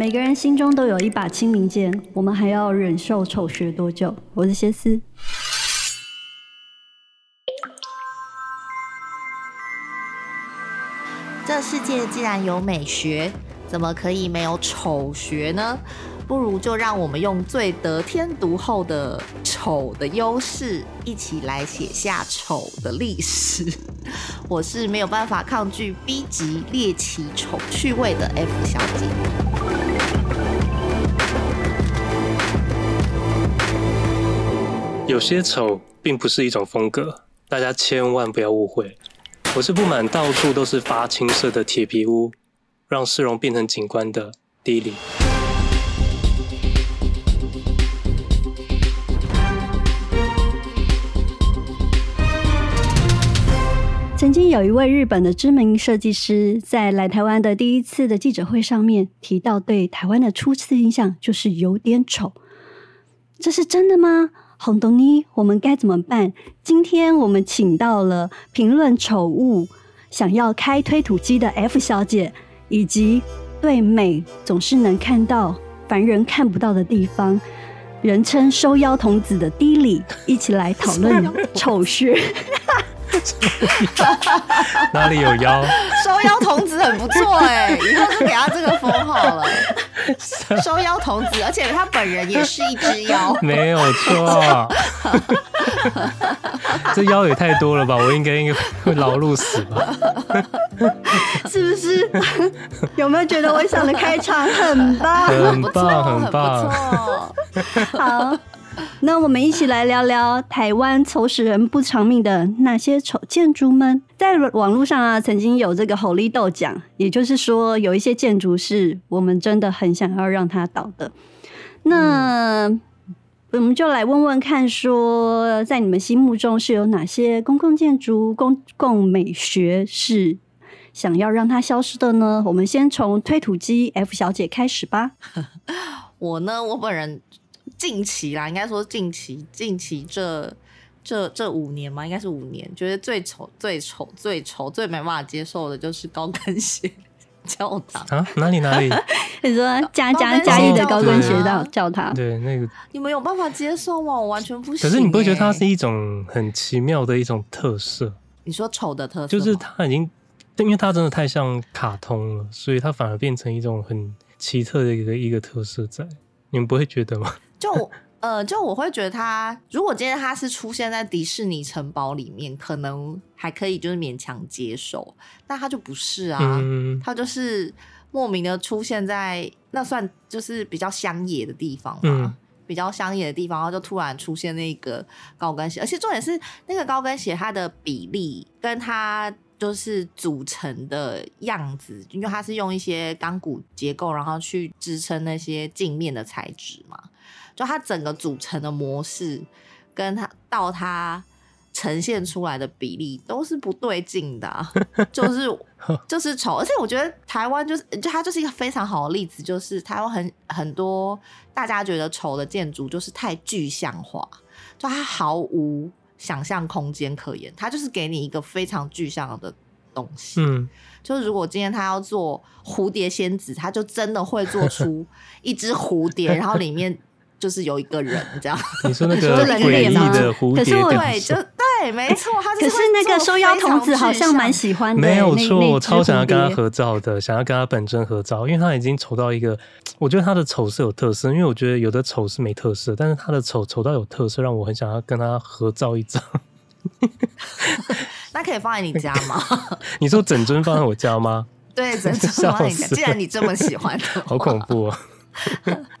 每个人心中都有一把清明剑，我们还要忍受丑学多久？我是谢思。这世界既然有美学，怎么可以没有丑学呢？不如就让我们用最得天独厚的丑的优势，一起来写下丑的历史。我是没有办法抗拒 B 级猎奇丑趣味的 F 小姐。有些丑并不是一种风格，大家千万不要误会。我是布满到处都是发青色的铁皮屋，让市容变成景观的 D-Li。曾经有一位日本的知名设计师，在来台湾的第一次的记者会上面提到，对台湾的初次印象就是有点丑。这是真的吗？红豆妮，我们该怎么办？今天我们请到了评论丑物、想要开推土机的 F 小姐，以及对美总是能看到凡人看不到的地方，人称收腰童子的 D-Li，一起来讨论 丑学。哪里有腰？收腰童子很不错哎，以后就给他这个封号了。收腰童子，而且他本人也是一只腰，没有错。这腰也太多了吧？我应该应该会劳碌死吧？是不是？有没有觉得我想的开场很棒？很棒，很棒，很不错。好。那我们一起来聊聊台湾丑死人不偿命的那些丑建筑们。在网络上啊，曾经有这个吼力豆奖，也就是说，有一些建筑是我们真的很想要让它倒的。那、我们就来问问看，说在你们心目中是有哪些公共建筑、公共美学是想要让它消失的呢？我们先从推土机 F 小姐开始吧。我呢，我本人。近期啦，应该说近期，近期这这这五年嘛，应该是五年，觉得最丑、最丑、最丑、最没办法接受的就是高跟鞋教堂啊！哪里哪里？你说嘉嘉嘉义的高跟鞋教教堂？对，那个你们有办法接受吗？我完全不行。可是你不会觉得它是一种很奇妙的一种特色？你说丑的特色，就是它已经，因为它真的太像卡通了，所以它反而变成一种很奇特的一个一个特色在。你们不会觉得吗？就呃，就我会觉得他，如果今天他是出现在迪士尼城堡里面，可能还可以，就是勉强接受。但他就不是啊，嗯、他就是莫名的出现在那算就是比较乡野的地方嘛，嗯、比较乡野的地方，然后就突然出现那个高跟鞋，而且重点是那个高跟鞋它的比例跟它就是组成的样子，因为它是用一些钢骨结构，然后去支撑那些镜面的材质嘛。就它整个组成的模式，跟它到它呈现出来的比例都是不对劲的，啊，就是 就是丑。而且我觉得台湾就是，就它就是一个非常好的例子，就是台湾很很多大家觉得丑的建筑，就是太具象化，就它毫无想象空间可言。它就是给你一个非常具象的东西。嗯，就是如果今天他要做蝴蝶仙子，他就真的会做出 一只蝴蝶，然后里面。就是有一个人 这样，你说那个 诡异的蝴蝶，可是我对，就对，没错，他是。可是那个收腰童子好像蛮喜欢的，没有错，我超想要跟他合照的，想要跟他本尊合照，因为他已经丑到一个，我觉得他的丑是有特色，因为我觉得有的丑是没特色，但是他的丑丑到有特色，让我很想要跟他合照一张。那可以放在你家吗？你说整尊放在我家吗？对，整尊放在你家。既然你这么喜欢，好恐怖啊！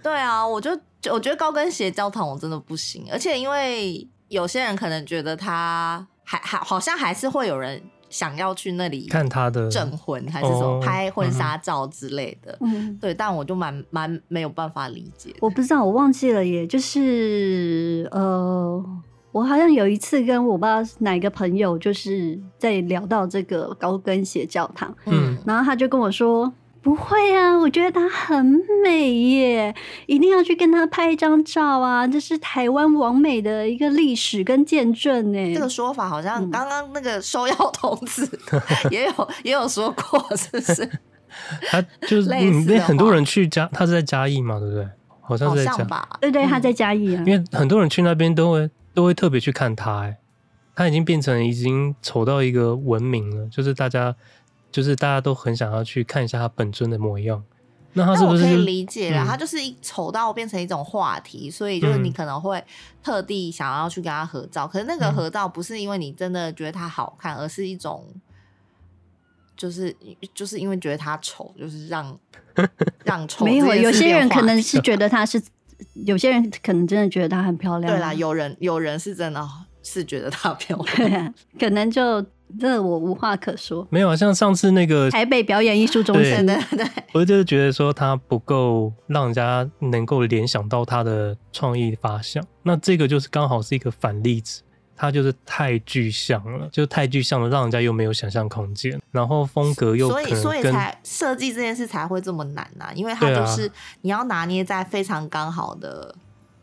对啊，我就。就我觉得高跟鞋教堂我真的不行，而且因为有些人可能觉得他还还好像还是会有人想要去那里看他的证婚还是什么拍婚纱照之类的，嗯，对，但我就蛮蛮没有办法理解。我不知道，我忘记了耶，也就是呃，我好像有一次跟我不知道哪个朋友就是在聊到这个高跟鞋教堂，嗯，然后他就跟我说。不会啊，我觉得她很美耶，一定要去跟她拍一张照啊！这是台湾王美的一个历史跟见证呢。这个说法好像刚刚那个收腰童子 也有也有说过，是不是？他就是那很多人去嘉，他是在嘉义嘛，对不对？好像是在嘉吧？对对，他在嘉义啊。因为很多人去那边都会都会特别去看他，哎，他已经变成已经丑到一个文明了，就是大家就是大家都很想要去看一下他本尊的模样。那他是不是可以理解了？嗯、他就是一丑到变成一种话题，所以就是你可能会特地想要去跟他合照。嗯、可是那个合照不是因为你真的觉得他好看，而是一种。就是就是因为觉得他丑，就是让 让丑。没有，有些人可能是觉得他是，有些人可能真的觉得她很漂亮。对啦，有人有人是真的是觉得她漂亮，可能就真的我无话可说。没有啊，像上次那个台北表演艺术中心的，对，我就是觉得说他不够让人家能够联想到他的创意发想，那这个就是刚好是一个反例子。它就是太具象了，就太具象了，让人家又没有想象空间，然后风格又所以所以才设计这件事才会这么难呐、啊，因为它就是你要拿捏在非常刚好的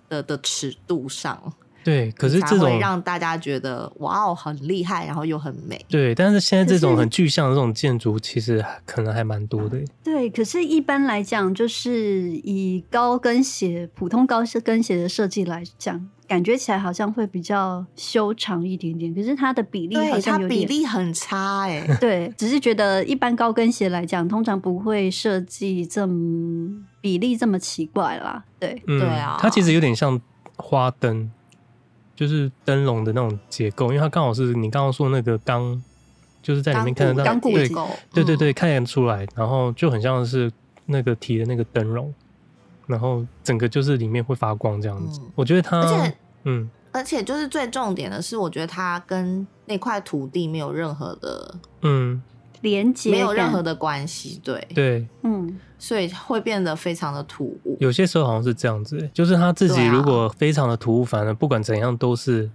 的的尺度上。对，可是这种会让大家觉得哇哦很厉害，然后又很美。对，但是现在这种很具象的这种建筑，其实可能还蛮多的。对，可是一般来讲，就是以高跟鞋、普通高跟鞋的设计来讲。感觉起来好像会比较修长一点点，可是它的比例好像有点比例很差哎、欸。对，只是觉得一般高跟鞋来讲，通常不会设计这么比例这么奇怪啦。对，嗯、对啊，它其实有点像花灯，就是灯笼的那种结构，因为它刚好是你刚刚说那个钢，就是在里面看得到，对对对对，看得出来，然后就很像是那个提的那个灯笼。然后整个就是里面会发光这样子，嗯、我觉得它，而且，嗯，而且就是最重点的是，我觉得它跟那块土地没有任何的，嗯，连接，没有任何的关系，对，对，嗯，所以会变得非常的突兀。有些时候好像是这样子，就是他自己如果非常的突兀，反而不管怎样都是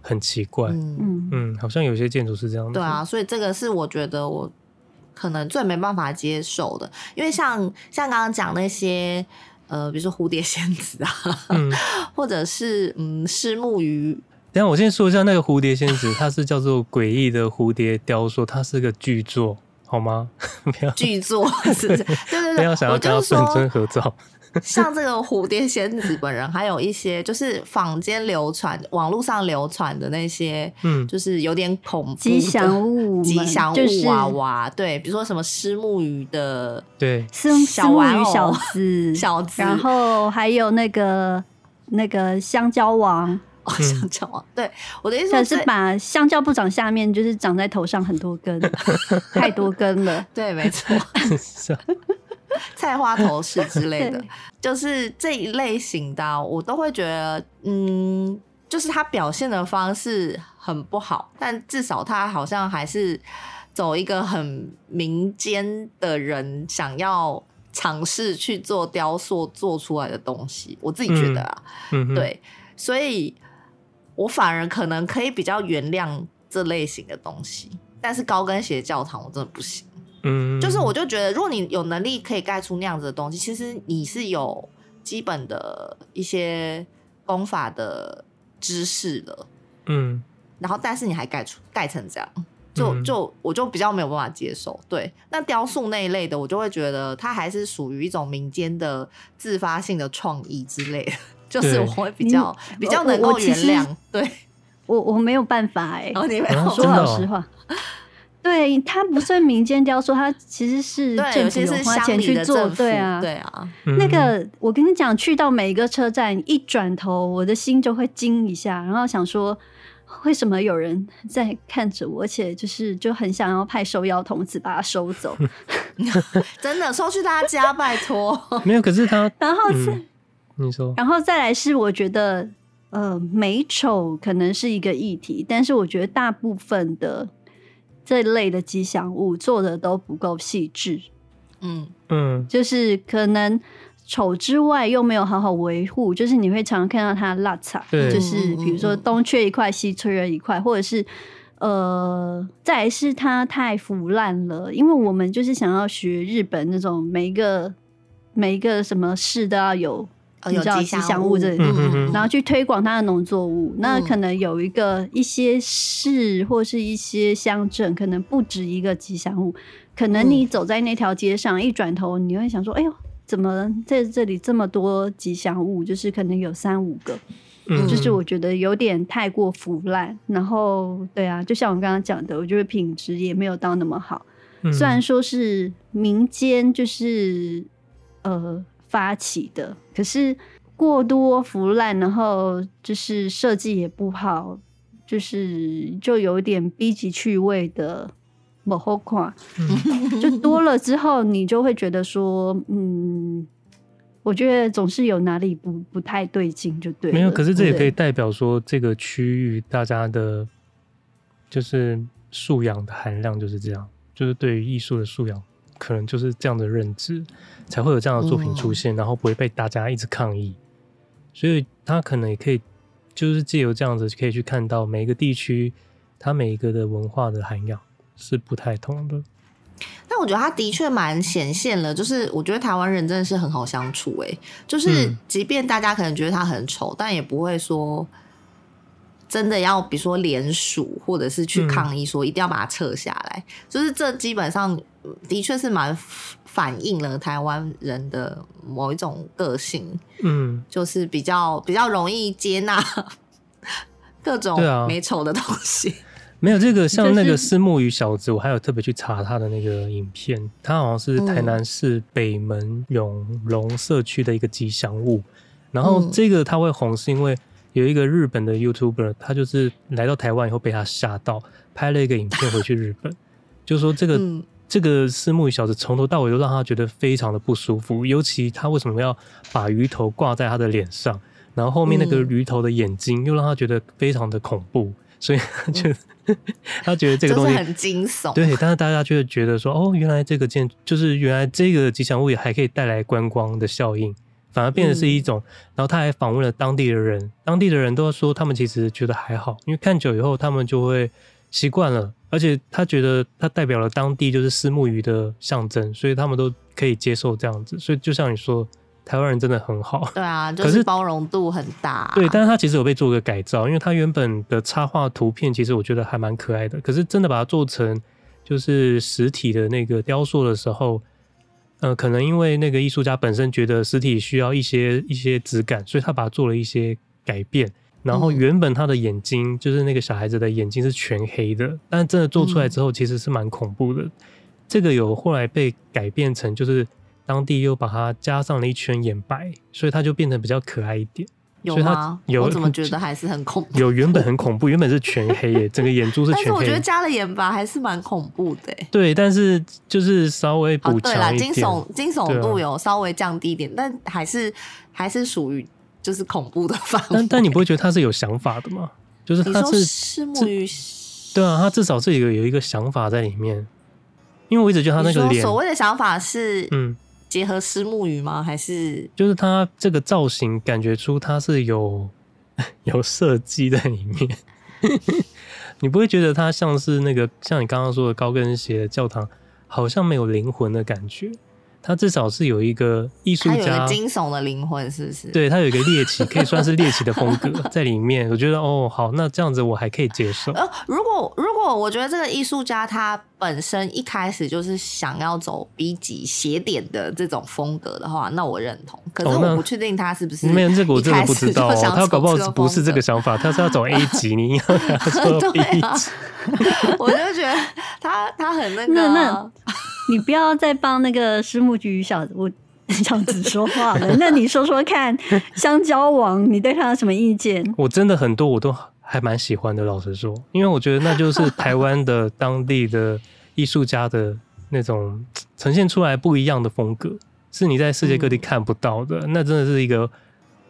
很奇怪，嗯。嗯，好像有些建筑是这样子，对啊，所以这个是我觉得我可能最没办法接受的，因为像像刚刚讲那些。呃，比如说蝴蝶仙子啊，嗯、或者是嗯，虱目鱼。等下我先说一下那个蝴蝶仙子，它是叫做诡异的蝴蝶雕塑，它是个巨作，好吗？不要巨作是不是？对对对，不要想要跟他本尊合照。像这个蝴蝶仙子本人，还有一些就是坊间流传、网络上流传的那些，嗯，就是有点恐怖吉祥物、吉祥物娃娃，对，比如说什么虱目鱼的，对，虱虱目鱼小子，小子，然后还有那个那个香蕉王，哦，香蕉王，对，我的意思是把香蕉不长下面，就是长在头上很多根，太多根了，对，没错。菜花头饰之类的，就是这一类型的，我都会觉得，嗯，就是他表现的方式很不好，但至少他好像还是走一个很民间的人想要尝试去做雕塑做出来的东西，我自己觉得啊，嗯，对，所以我反而可能可以比较原谅这类型的东西，但是高跟鞋教堂我真的不行。嗯，就是我就觉得，如果你有能力可以盖出那样子的东西，其实你是有基本的一些功法的知识的，嗯，然后但是你还盖出盖成这样，就就我就比较没有办法接受。对，那雕塑那一类的，我就会觉得它还是属于一种民间的自发性的创意之类的，就是我会比较比较能够原谅。对，我我没有办法哎、欸，哦，你没有，说老实话。对，它不算民间雕塑，他其实是政府有花钱去做。对啊，对啊。那个，我跟你讲，去到每一个车站，一转头，我的心就会惊一下，然后想说，为什么有人在看着我，而且就是就很想要派收腰童子把它收走。真的收去他家，拜托。没有，可是他，然后是、嗯、你说，然后再来是，我觉得，呃，美丑可能是一个议题，但是我觉得大部分的。这类的吉祥物做的都不够细致，嗯。嗯，就是可能丑之外又没有好好维护，就是你会常常看到它落差，就是比如说东缺一块西缺了一块，或者是呃，再来是它太腐烂了，因为我们就是想要学日本那种每一个每一个什么事都要有你知道吉祥物这里，嗯嗯，然后去推广它的农作物。那可能有一个一些市或是一些乡镇，可能不止一个吉祥物。可能你走在那条街上，一转头你会想说：“哎呦，怎么在这里这么多吉祥物？就是可能有三五个。”嗯，就是我觉得有点太过腐烂。然后，对啊，就像我刚刚讲的，我觉得品质也没有到那么好。虽然说是民间就是呃发起的，可是过多腐烂，然后就是设计也不好，就是就有点低级趣味的不好看，就多了之后，你就会觉得说，嗯，我觉得总是有哪里不不太对劲，就对。没有，可是这也可以代表说，这个区域大家的，就是素养的含量就是这样。就是对于艺术的素养，可能就是这样的认知，才会有这样的作品出现，嗯、然后不会被大家一直抗议。所以他可能也可以，就是借由这样子，可以去看到每一个地区，它每一个的文化的涵养是不太同的。但我觉得他的确蛮显现了，就是我觉得台湾人真的是很好相处，哎，就是即便大家可能觉得他很丑，但也不会说。真的要比如说联署，或者是去抗议，说一定要把它撤下来，嗯、就是这基本上的确是蛮反映了台湾人的某一种个性，嗯，就是比较比较容易接纳 各种美丑的东西。啊、没有这个像那个虱目鱼小子，我还有特别去查他的那个影片，他好像是台南市北门永隆社区的一个吉祥物，然后这个他会红是因为。有一个日本的 YouTuber，他就是来到台湾以后被他吓到，拍了一个影片回去日本，就说这个、嗯、这个私木鱼小子从头到尾都让他觉得非常的不舒服，尤其他为什么要把鱼头挂在他的脸上，然后后面那个鱼头的眼睛又让他觉得非常的恐怖，所以他就、嗯、他觉得这个东西很惊悚。对，但是大家就会觉得说，哦，原来这个建就是原来这个吉祥物也还可以带来观光的效应。反而变得是一种，嗯、然后他还访问了当地的人，当地的人都说他们其实觉得还好，因为看久以后他们就会习惯了，而且他觉得他代表了当地就是丝木鱼的象征，所以他们都可以接受这样子。所以就像你说，台湾人真的很好，对啊，就是包容度很大。对，但是他其实有被做个改造，因为他原本的插画图片其实我觉得还蛮可爱的，可是真的把它做成就是实体的那个雕塑的时候。呃，可能因为那个艺术家本身觉得实体需要一些一些质感，所以他把它做了一些改变。然后原本他的眼睛、嗯、就是那个小孩子的眼睛是全黑的，但真的做出来之后其实是蛮恐怖的。嗯、这个有后来被改变成，就是当地又把它加上了一圈眼白，所以它就变得比较可爱一点。有吗？有，我怎么觉得 还是很恐怖？有，原本很恐怖，原本是全黑耶，整个眼珠是全黑。但是我觉得加了眼白还是蛮恐怖的。对，但是就是稍微补强一点。哦、对啦，惊悚惊悚度有稍微降低一点，啊、但还是还是属于就是恐怖的范围。但但你不会觉得他是有想法的吗？就是他是虱目鱼，对啊，他至少是有有一个想法在里面。因为我一直觉得他那个脸，所谓的想法是嗯。结合虱目鱼吗？还是就是他这个造型，感觉出他是有 有设计在里面。你不会觉得它像是那个像你刚刚说的高跟鞋教堂，好像没有灵魂的感觉？他至少是有一个艺术家，有个惊悚的灵魂，是不是？对，他有一个猎奇，可以算是猎奇的风格 在里面。我觉得哦，好，那这样子我还可以接受。呃，如果如果我觉得这个艺术家他本身一开始就是想要走 B 级斜点的这种风格的话，那我认同。可是我不确定他是不是、哦。没有这个我真的 不知道、哦，他搞不好不是这个想法，他是要走 A 级，你要 走 B 级。啊、我就觉得他他很那个。那那你不要再帮那个虱目鱼小我小子说话了。那你说说看，香蕉王，你对他有什么意见？我真的很多我都还蛮喜欢的，老实说，因为我觉得那就是 台湾的当地的艺术家的那种呈现出来不一样的风格，是你在世界各地看不到的。嗯、那真的是一个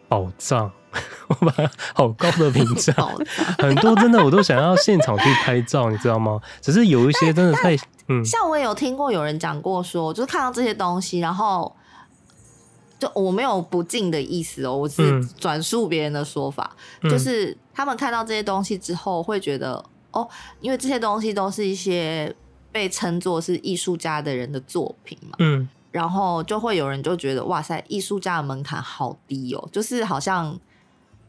宝藏，我把它好高的评价，很多真的我都想要现场去拍照，你知道吗？只是有一些真的太。嗯，像我也有听过有人讲过说，就是看到这些东西，然后就我没有不敬的意思哦，我是转述别人的说法，嗯、就是他们看到这些东西之后会觉得哦，因为这些东西都是一些被称作是艺术家的人的作品嘛，嗯，然后就会有人就觉得哇塞，艺术家的门槛好低哦，就是好像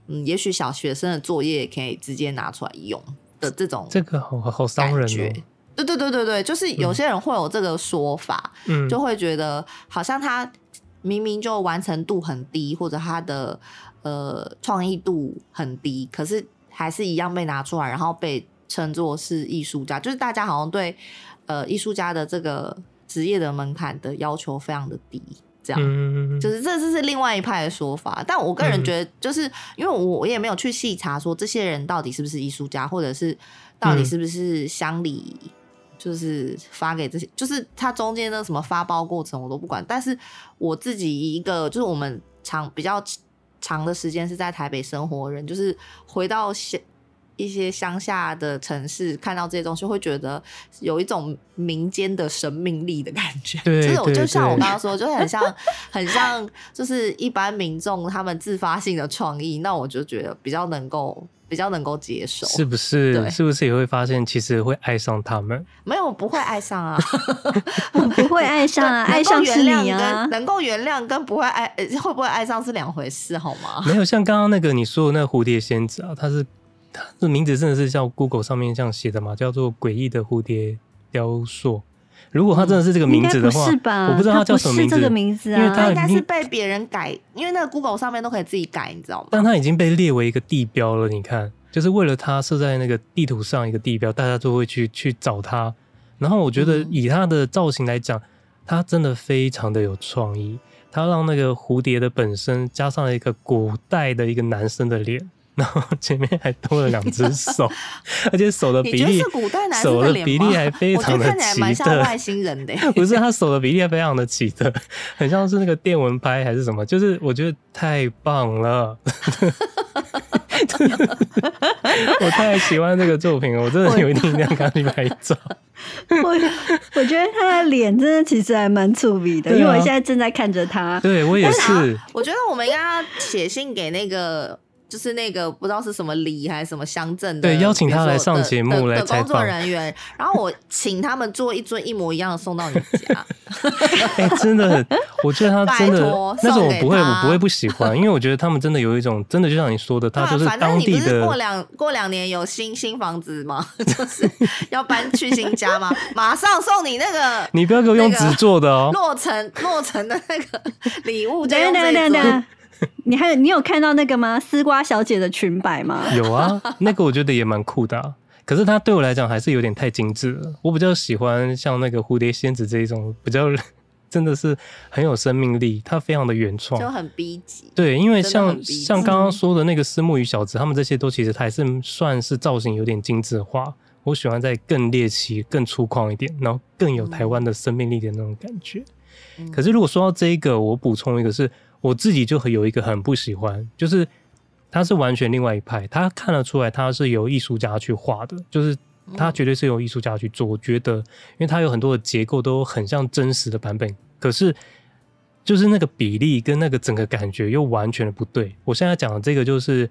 嗯，也许小学生的作业可以直接拿出来用的这种，这个好好伤人哦。对对对对对，就是有些人会有这个说法，嗯，就会觉得好像他明明就完成度很低，或者他的呃创意度很低，可是还是一样被拿出来，然后被称作是艺术家，就是大家好像对呃艺术家的这个职业的门槛的要求非常的低，这样，嗯，就是这这是另外一派的说法。但我个人觉得，就是因为我我也没有去细查说这些人到底是不是艺术家，或者是到底是不是乡里。就是发给这些，就是他中间的什么发包过程我都不管。但是我自己一个，就是我们长比较长的时间是在台北生活的人，就是回到乡一些乡下的城市，看到这些东西，会觉得有一种民间的生命力的感觉。对，就是我就像我刚刚说，就很像很像，就是一般民众他们自发性的创意，那我就觉得比较能够。比较能够接受，是不是？是不是也会发现，其实会爱上他们？没有，不会爱上啊，不会爱上啊，爱上是你啊。能够原谅跟不会爱，会不会爱上是两回事，好吗？没有，像刚刚那个你说的那个蝴蝶仙子啊，它是它的名字真的是像 Google 上面这样写的嘛，叫做诡异的蝴蝶雕塑。如果它真的是这个名字的话，是吧？我不知道它叫什么名字，这个名字啊，因为他应该是被别人改，因为那个 Google 上面都可以自己改，你知道吗？但它已经被列为一个地标了。你看，就是为了它设在那个地图上一个地标，大家都会去去找它。然后我觉得以它的造型来讲，它真的非常的有创意。它让那个蝴蝶的本身加上了一个古代的一个男生的脸。然后前面还多了两只手，而且手的比例，手的比例还非常的奇特，像外星人的。不是，他手的比例还非常的奇特，很像是那个电蚊拍还是什么？就是我觉得太棒了，我太喜欢这个作品了，我真的有一定要跟他去拍照。我我觉得他的脸真的其实还蛮粗鄙的，啊，因为我现在正在看着他。对我也是。我觉得我们应该要写信给那个。就是那个不知道是什么里还是什么乡镇的，对，邀请他来上节目来采访的工作人员，然后我请他们做一尊一模一样的送到你家。哎、欸，真的，我觉得他 真的那种我不会，我不会不喜欢，因为我觉得他们真的有一种真的就像你说的，他就是当地的。过两过两年有新新房子吗？就是要搬去新家吗？马上送你那个，你不要给我用纸做的哦，落成落成的那个礼物，对对对对。你还有你有看到那个吗？丝瓜小姐的裙摆吗？有啊，那个我觉得也蛮酷的啊。可是它对我来讲还是有点太精致了。我比较喜欢像那个蝴蝶仙子这一种，比较真的是很有生命力，它非常的原创，就很逼急。对，因为像像刚刚说的那个丝木鱼小子，他们这些都其实还是算是造型有点精致化。我喜欢在更猎奇、更粗犷一点，然后更有台湾的生命力的那种感觉。嗯。可是如果说到这一个，我补充一个是。我自己就很有一个很不喜欢，就是他是完全另外一派，他看得出来他是由艺术家去画的，就是他绝对是由艺术家去做。我觉得，因为他有很多的结构都很像真实的版本，可是就是那个比例跟那个整个感觉又完全的不对。我现在讲的这个就是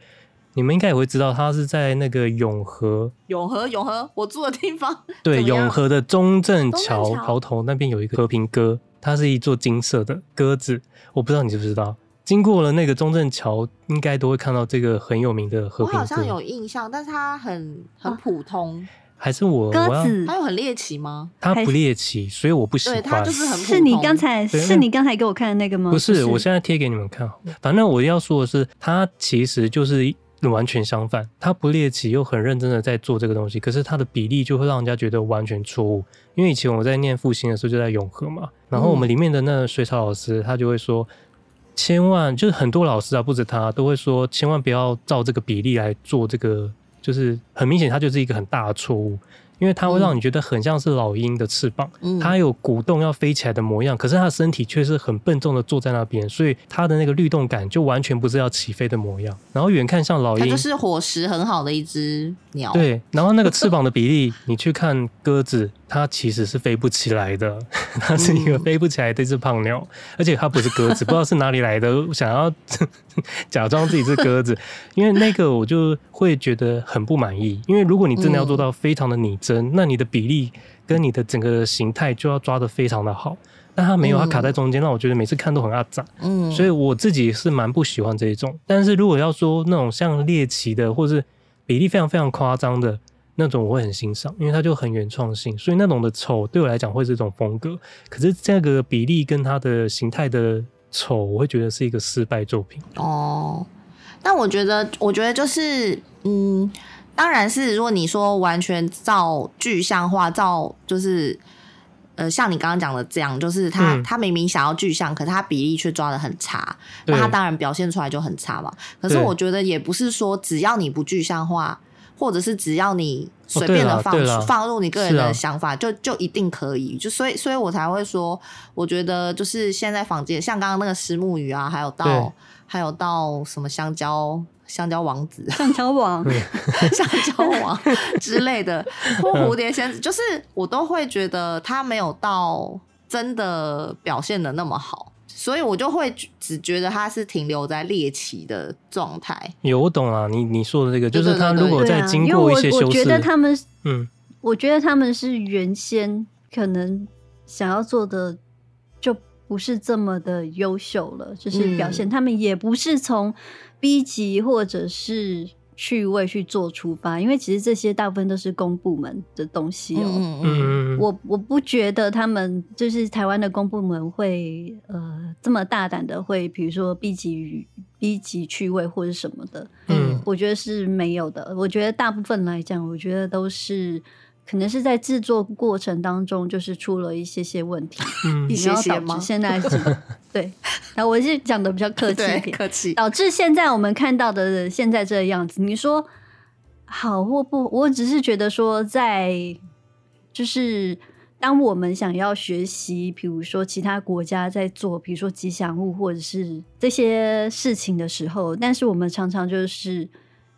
你们应该也会知道，他是在那个永和，永和永和我住的地方，对，永和的中正桥桥头那边有一个和平鸽。它是一座金色的鸽子，我不知道你知不知道。经过了那个中正桥，应该都会看到这个很有名的和平鸽。我好像有印象，但是它很很普通。啊、还是我鸽子？它有很猎奇吗？它不猎奇，所以我不喜欢。它就是很普通。是你刚才是你刚才给我看的那个吗？不是，是我现在贴给你们看。反正我要说的是，它其实就是。完全相反，他不猎奇又很认真的在做这个东西，可是他的比例就会让人家觉得完全错误。因为以前我在念复兴的时候就在永和嘛，然后我们里面的那个水草老师他就会说，千万就是很多老师啊，不止他都会说，千万不要照这个比例来做这个，就是很明显他就是一个很大的错误。因为它会让你觉得很像是老鹰的翅膀，嗯，它有鼓动要飞起来的模样，可是它的身体却是很笨重的坐在那边，所以它的那个律动感就完全不是要起飞的模样。然后远看像老鹰，它就是伙食很好的一只鸟。对，然后那个翅膀的比例，你去看鸽子。它其实是飞不起来的，它是一个飞不起来的一只胖鸟，嗯，而且它不是鸽子，不知道是哪里来的，想要 假装自己是鸽子，因为那个我就会觉得很不满意，因为如果你真的要做到非常的拟真，嗯，那你的比例跟你的整个形态就要抓得非常的好。但它没有，它卡在中间，让我觉得每次看都很阿杂。嗯，所以我自己是蛮不喜欢这一种。但是如果要说那种像猎奇的，或是比例非常非常夸张的那种，我会很欣赏，因为它就很原创性。所以那种的丑对我来讲会是一种风格。可是这个比例跟它的形态的丑，我会觉得是一个失败作品。哦，但我觉得，我觉得就是，嗯。当然是，如果你说完全照具象化，照就是，呃，像你刚刚讲的这样，就是他、嗯、他明明想要具象，可是他比例却抓的很差，那他当然表现出来就很差嘛。可是我觉得也不是说只要你不具象化，或者是只要你随便的放、哦、放入你个人的想法，啊、就就一定可以。就所以所以我才会说，我觉得就是现在坊间像刚刚那个石目鱼啊，还有到还有到什么香蕉。香蕉王子、香蕉王、香蕉王之类的，或蝴蝶仙子，就是我都会觉得他没有到真的表现的那么好，所以我就会只觉得他是停留在猎奇的状态。有，我懂啊，你你说的这个，就是他如果在经过一些修饰，我觉得他们，嗯，我觉得他们是原先可能想要做的就不是这么的优秀了，就是表现、嗯、他们也不是从。B 级或者是趣味去做出发，因为其实这些大部分都是公部门的东西哦、喔。嗯嗯，我我不觉得他们就是台湾的公部门会呃这么大胆的会，比如说 B 级 B 级趣味或者什么的。嗯，我觉得是没有的。我觉得大部分来讲，我觉得都是。可能是在制作过程当中，就是出了一些些问题，嗯，一些些吗？现在是，对，然后我是讲的比较客气一点，客气，导致现在我们看到的现在这个样子。你说好或不？我只是觉得说，在就是当我们想要学习，比如说其他国家在做，比如说吉祥物或者是这些事情的时候，但是我们常常就是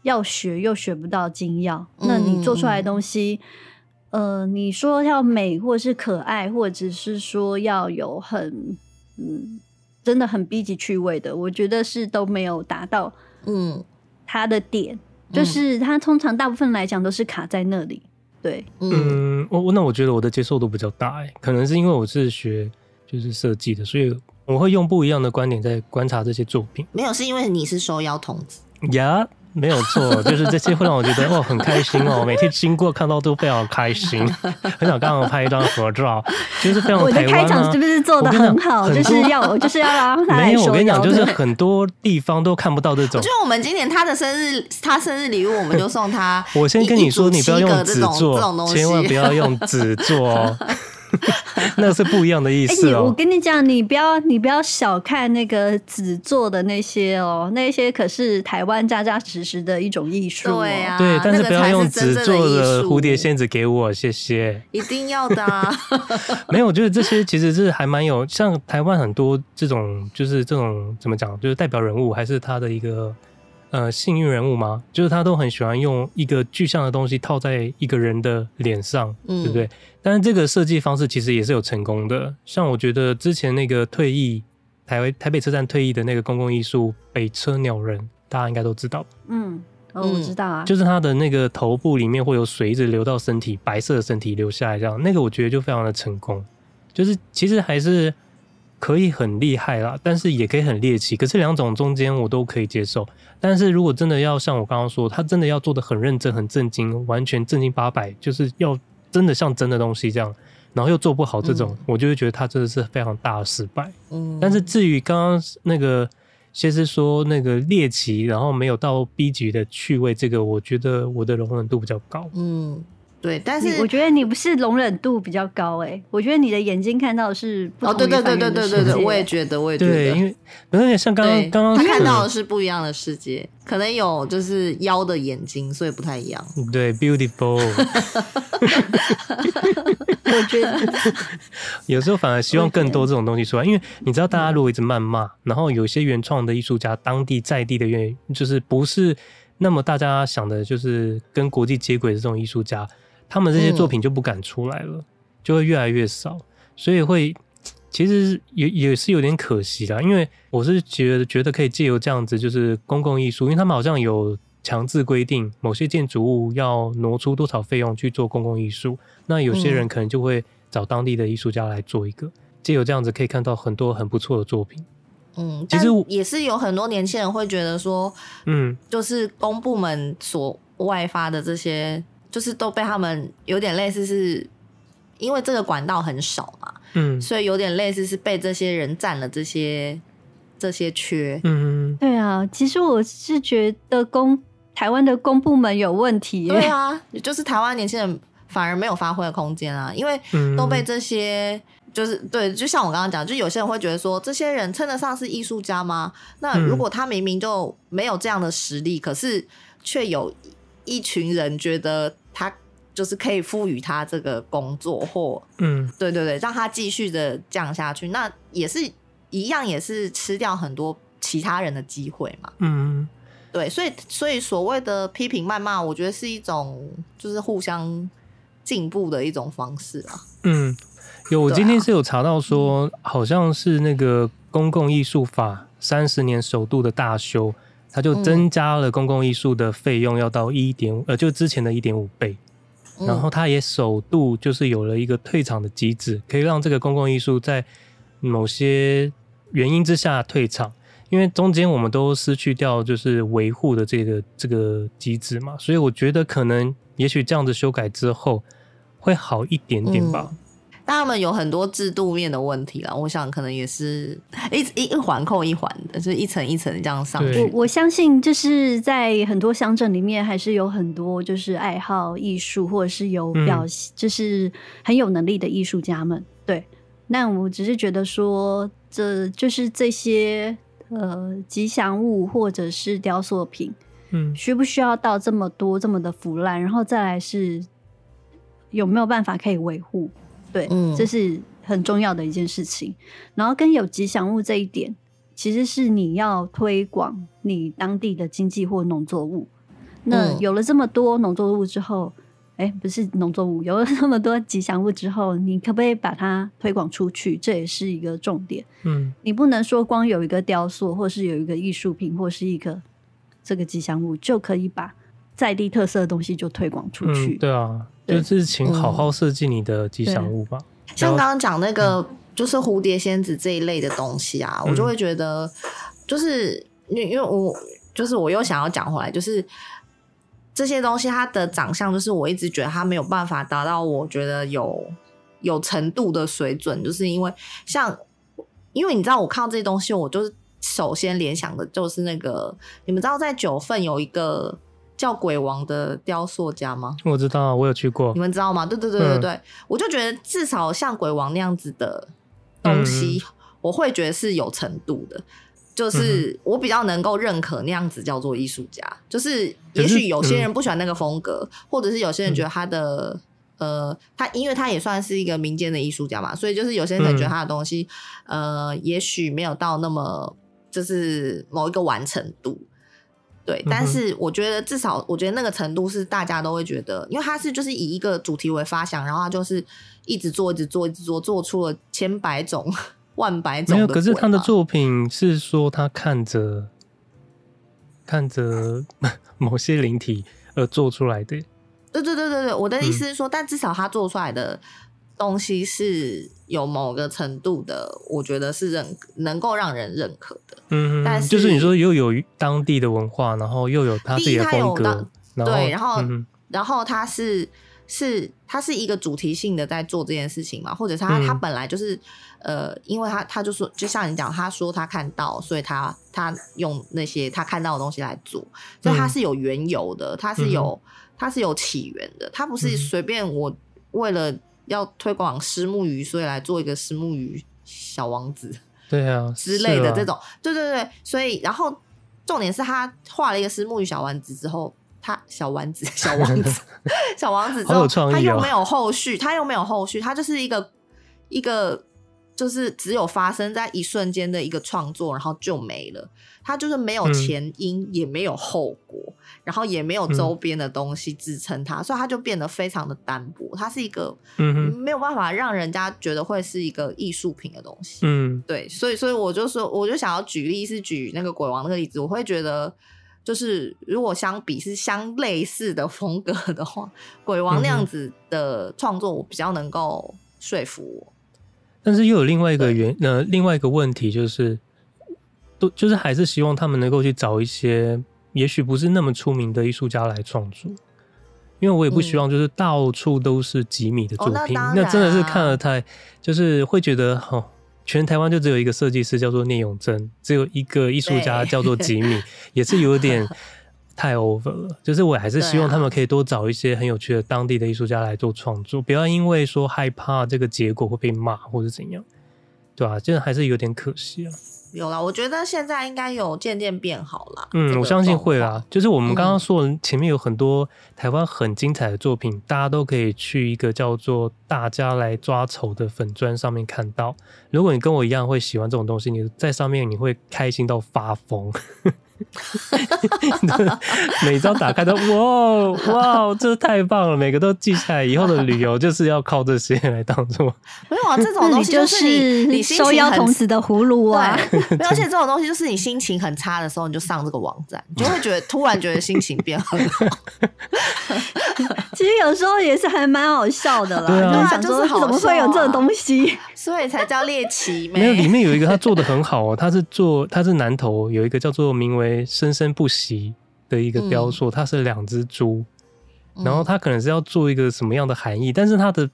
要学又学不到精要，那你做出来的东西。嗯呃，你说要美，或是可爱，或者是说要有很嗯，真的很 B 级趣味的，我觉得是都没有达到嗯它的点，嗯、就是它通常大部分来讲都是卡在那里。对，嗯，我那我觉得我的接受度比较大，哎，可能是因为我是学就是设计的，所以我会用不一样的观点在观察这些作品。没有，是因为你是受邀童子呀。Yeah? 没有错，就是这些会让我觉得哦很开心哦，每天经过看到都非常开心，很想跟他们拍一张合照，就是非常台湾、啊。我的开场是不是做的很好？就是要 就是要让他来。没有，我跟你讲，就是很多地方都看不到这种。就我们今年他的生日，他生日礼物我们就送他。我先跟你说，你不要用纸做，千万不要用纸做哦。那是不一样的意思哦、喔欸。我跟你讲，你不要你不要小看那个纸做的那些哦、喔，那些可是台湾扎扎实实的一种艺术、喔。对啊，对，但是不要用纸做的蝴蝶仙子给我，谢谢。一定要的啊！没有，我觉得这些其实是还蛮有，像台湾很多这种，就是这种怎么讲，就是代表人物还是他的一个。呃，幸运人物吗？就是他都很喜欢用一个具象的东西套在一个人的脸上，嗯、对不对？但是这个设计方式其实也是有成功的。像我觉得之前那个退役台台北车站退役的那个公共艺术北车鸟人，大家应该都知道。嗯，哦，我知道啊。就是他的那个头部里面会有水一直流到身体，白色的身体流下来，这样那个我觉得就非常的成功。就是其实还是。可以很厉害啦，但是也可以很猎奇。可是两种中间我都可以接受。但是如果真的要像我刚刚说，他真的要做的很认真、很正经，完全正经八百，就是要真的像真的东西这样，然后又做不好这种，嗯、我就会觉得他真的是非常大的失败。嗯。但是至于刚刚那个先是说那个猎奇，然后没有到 B 级的趣味，这个我觉得我的容忍度比较高。嗯。对，但是我觉得你不是容忍度比较高哎，我觉得你的眼睛看到的是不同的世界。哦，对对对对对对对，我也觉得，我也觉得，对，因为有点像刚刚刚刚他看到的是不一样的世界，可能有就是妖的眼睛，所以不太一样。对，beautiful。我觉得 有时候反而希望更多这种东西出来，因为你知道，大家如果一直谩骂，然后有些原创的艺术家，当地在地的原因就是不是那么大家想的，就是跟国际接轨的这种艺术家。他们这些作品就不敢出来了，嗯、就会越来越少，所以会其实也也是有点可惜啦。因为我是觉得觉得可以借由这样子，就是公共艺术，因为他们好像有强制规定，某些建筑物要挪出多少费用去做公共艺术，那有些人可能就会找当地的艺术家来做一个。借由这样子可以看到很多很不错的作品。嗯，其实也是有很多年轻人会觉得说，嗯，就是公部门所外发的这些，就是都被他们有点类似是，因为这个管道很少嘛，嗯，所以有点类似是被这些人占了这些这些缺。嗯，对啊，其实我是觉得公台湾的公部门有问题。对啊，就是台湾年轻人反而没有发挥的空间啊，因为都被这些。就是对，就像我刚刚讲，就有些人会觉得说，这些人称得上是艺术家吗？那如果他明明就没有这样的实力，嗯、可是却有一群人觉得他就是可以赋予他这个工作，或嗯，对对对，让他继续的降下去，那也是一样，也是吃掉很多其他人的机会嘛。嗯，对，所以所以所谓的批评谩骂，我觉得是一种就是互相进步的一种方式啊。嗯。有，我今天是有查到说，好像是那个公共艺术法三十年首度的大修，它就增加了公共艺术的费用要到一点五，呃，就之前的一点五倍。然后它也首度就是有了一个退场的机制，可以让这个公共艺术在某些原因之下退场，因为中间我们都失去掉就是维护的这个这个机制嘛，所以我觉得可能也许这样子修改之后会好一点点吧。嗯但他们有很多制度面的问题啦，我想可能也是一一一环扣一环的，就是一层一层这样上去。我我相信就是在很多乡镇里面，还是有很多就是爱好艺术或者是有表现，就是很有能力的艺术家们。对，那我只是觉得说，这就是这些呃吉祥物或者是雕塑品，嗯，需不需要到这么多这么的腐烂？然后再来是有没有办法可以维护？对，这是很重要的一件事情。嗯、然后跟有吉祥物这一点，其实是你要推广你当地的经济或农作物。那有了这么多农作物之后，哎、嗯，不是农作物，有了这么多吉祥物之后，你可不可以把它推广出去？这也是一个重点。嗯，你不能说光有一个雕塑，或是有一个艺术品，或是一个这个吉祥物，就可以把在地特色的东西就推广出去。嗯、对啊。就是请好好设计你的吉祥物吧。嗯、像刚刚讲那个，就是蝴蝶仙子这一类的东西啊，嗯、我就会觉得，就是因为因为我就是我又想要讲回来，就是这些东西它的长相，就是我一直觉得它没有办法达到我觉得有有程度的水准，就是因为像因为你知道，我看到这些东西，我就是首先联想的就是那个，你们知道在九份有一个。叫鬼王的雕塑家吗？我知道，我有去过。你们知道吗？对对对对对，嗯、我就觉得至少像鬼王那样子的东西，嗯、我会觉得是有程度的，就是我比较能够认可那样子叫做艺术家。就是也许有些人不喜欢那个风格，嗯、或者是有些人觉得他的、嗯、呃，他因为他也算是一个民间的艺术家嘛，所以就是有些人觉得他的东西、嗯、呃，也许没有到那么就是某一个完成度。对，但是我觉得至少，我觉得那个程度是大家都会觉得，因为他是就是以一个主题为发想，然后他就是一直做，一直做，一直做，做出了千百种、万百种。没有，可是他的作品是说他看着看着 某些灵体而做出来的。对对对对对，我的意思是说，嗯、但至少他做出来的。东西是有某个程度的，我觉得是认能够让人认可的。嗯，但是就是你说又有当地的文化，然后又有他自己的风格，对，然后、嗯、然后他是是他是一个主题性的在做这件事情嘛，或者他、嗯、他本来就是呃，因为他他就说，就像你讲，他说他看到，所以他他用那些他看到的东西来做，所以他是有缘由的，他是有他、嗯、是有起源的，他不是随便我为了。要推广石目鱼，所以来做一个石目鱼小王子，对啊 之类的这种，对对对，所以然后重点是他画了一个石目鱼小丸子之后，他小丸子 小王子 小王子之后，他又没有后续，他又没有后续，他就是一个一个。就是只有发生在一瞬间的一个创作，然后就没了。他就是没有前因，嗯、也没有后果，然后也没有周边的东西支撑它，嗯、所以它就变得非常的单薄。它是一个没有办法让人家觉得会是一个艺术品的东西。嗯，对，所以所以我就说，我就想要举例是举那个鬼王那个例子，我会觉得就是如果相比是相类似的风格的话，鬼王那样子的创作，我比较能够说服我。但是又有另外一个原呃，另外一个问题就是，都就是还是希望他们能够去找一些也许不是那么出名的艺术家来创作，因为我也不希望就是到处都是吉米的作品，嗯哦那，那真的是看了太就是会觉得哦，全台湾就只有一个设计师叫做聂永真，只有一个艺术家叫做吉米，也是有点。太 over 了，就是我还是希望他们可以多找一些很有趣的当地的艺术家来做创作，不要因为说害怕这个结果会被骂或者怎样，对吧？这还是有点可惜啊。有啦，我觉得现在应该有渐渐变好了。嗯、这个，我相信会啦。就是我们刚刚说前面有很多台湾很精彩的作品，嗯，大家都可以去一个叫做“大家来抓丑”的粉砖上面看到。如果你跟我一样会喜欢这种东西，你在上面你会开心到发疯。每张打开都哇哇，这太棒了！每个都记下来，以后的旅游就是要靠这些来当做。没有啊，这种东西就是你你收腰童子的葫芦啊。对，而且这种东西就是你心情很差的时候，你就上这个网站，你就会觉得突然觉得心情变很好。其实有时候也是还蛮好笑的啦。对啊，想说怎么会有这种东西？所以才叫猎奇。没有，里面有一个他做的很好哦，他是做他是南投有一个叫做名为“生生不息”的一个雕塑，它是两只猪，然后它可能是要做一个什么样的含义，但是它的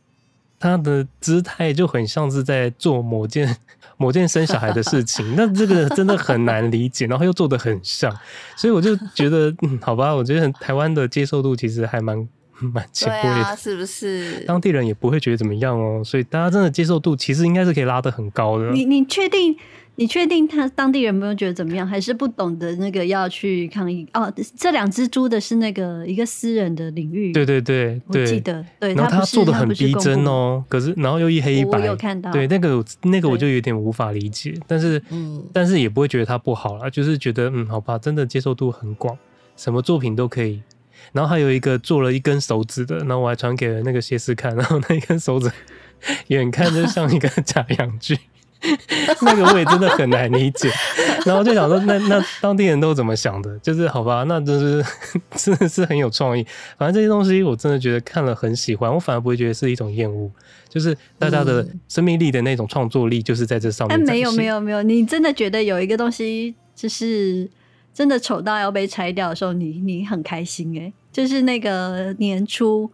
它的姿态就很像是在做某件某件生小孩的事情，那这个真的很难理解，然后又做的很像，所以我就觉得，嗯，好吧，我觉得台湾的接受度其实还蛮。蛮前卫的，啊，是不是？当地人也不会觉得怎么样哦，所以大家真的接受度其实应该是可以拉得很高的。你你确定？你确定他当地人没有觉得怎么样？还是不懂得那个要去抗议？哦，这两只猪的是那个一个私人的领域。对对对，我记得。对，然后他做的很逼真哦，可是然后又一黑一白，我有看到。对，那个那个我就有点无法理解，但是嗯，但是也不会觉得他不好啦，就是觉得嗯，好吧，真的接受度很广，什么作品都可以。然后还有一个做了一根手指的，然后我还传给了那个谢师看，然后那一根手指 远看就像一个 假洋具，那个我也真的很难理解。然后就想说，那那当地人都怎么想的？就是好吧，那就是 真的是很有创意。反正这些东西我真的觉得看了很喜欢，我反而不会觉得是一种厌恶，就是大家的生命力的那种创作力，就是在这上面。哎，没有没有没有，你真的觉得有一个东西就是。真的丑到要被拆掉的时候，你你很开心哎、欸，就是那个年初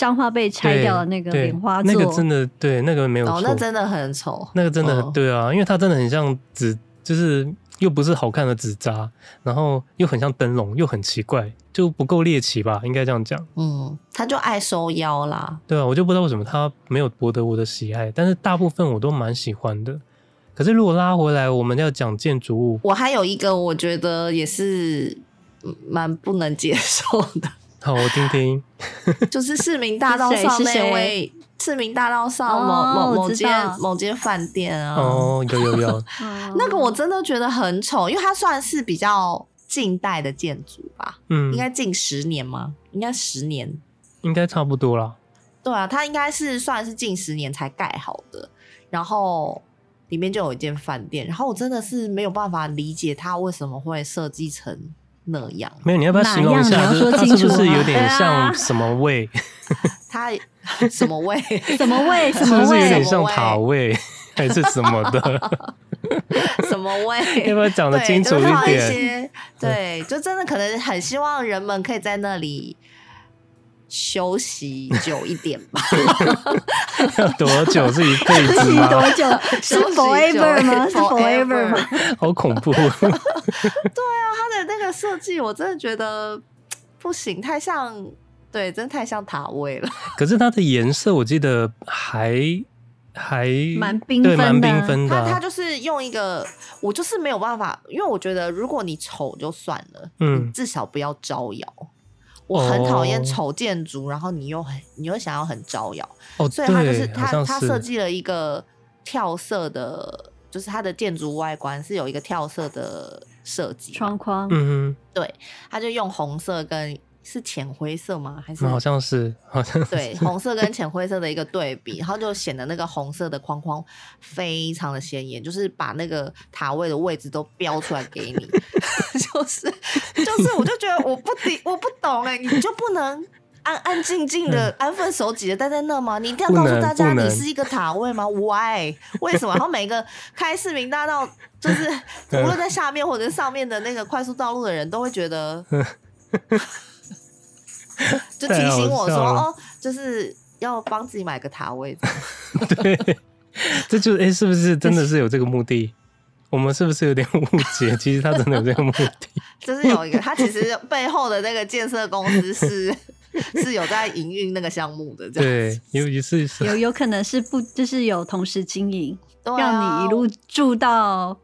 彰化被拆掉的那个莲花座，那个真的对，那个没有错，哦，那真的很丑，那个真的很、哦、对啊，因为它真的很像纸，就是又不是好看的纸扎，然后又很像灯笼，又很奇怪，就不够猎奇吧，应该这样讲。嗯，他就爱收腰啦，对啊，我就不知道为什么他没有博得我的喜爱，但是大部分我都蛮喜欢的。可是，如果拉回来，我们要讲建筑物，我还有一个，我觉得也是蛮不能接受的。好，我听听，就是市民大道上那位，市民大道上某、哦、某某间某间饭店啊。哦，有有有，那个我真的觉得很丑，因为它算是比较近代的建筑吧。嗯，应该近十年吗？应该十年，应该差不多啦。对啊，它应该是算是近十年才盖好的，然后。里面就有一间饭店，然后我真的是没有办法理解它为什么会设计成那样。没有，你要不要形容一下？就是它是不是 有点像什么味？它什么味？什么味？什么味？是不是有点像塔味还是什么的？什么味？要不要讲得清楚一点？对，就真的可能很希望人们可以在那里。休息久一点吧，要多久是一辈子吗？多久是 forever 吗？是 forever 吗？好恐怖！对啊，它的那个设计我真的觉得不行，太像，对，真的太像塔位了。可是它的颜色我记得还还蛮缤纷，蛮缤纷的。它它就是用一个，我就是没有办法，因为我觉得如果你丑就算了，嗯，至少不要招摇。我很讨厌丑建筑，oh. 然后你又很，你又想要很招摇，oh, 所以他就是他他设计了一个跳色的，就是它的建筑外观是有一个跳色的设计窗框，嗯哼，对，他就用红色跟。是浅灰色吗？还是好像是，好像是对红 色跟浅灰色的一个对比，然后就显得那个红色的框框非常的显眼，就是把那个塔位的位置都标出来给你，就是就是，我就觉得我不我不懂哎、欸，你就不能安安静静的、安分守己的待在那吗？你一定要告诉大家你是一个塔位吗？Why？为什么？然后每个开市民大道，就是 无论在下面或者上面的那个快速道路的人都会觉得，就提醒我说哦，就是要帮自己买个塔位。对，这就哎、欸，是不是真的是有这个目的？我们是不是有点误解？其实他真的有这个目的，就是有一个，他其实背后的那个建设公司是是有在营运那个项目的，对，有一次有有可能是不就是有同时经营，啊、让你一路住到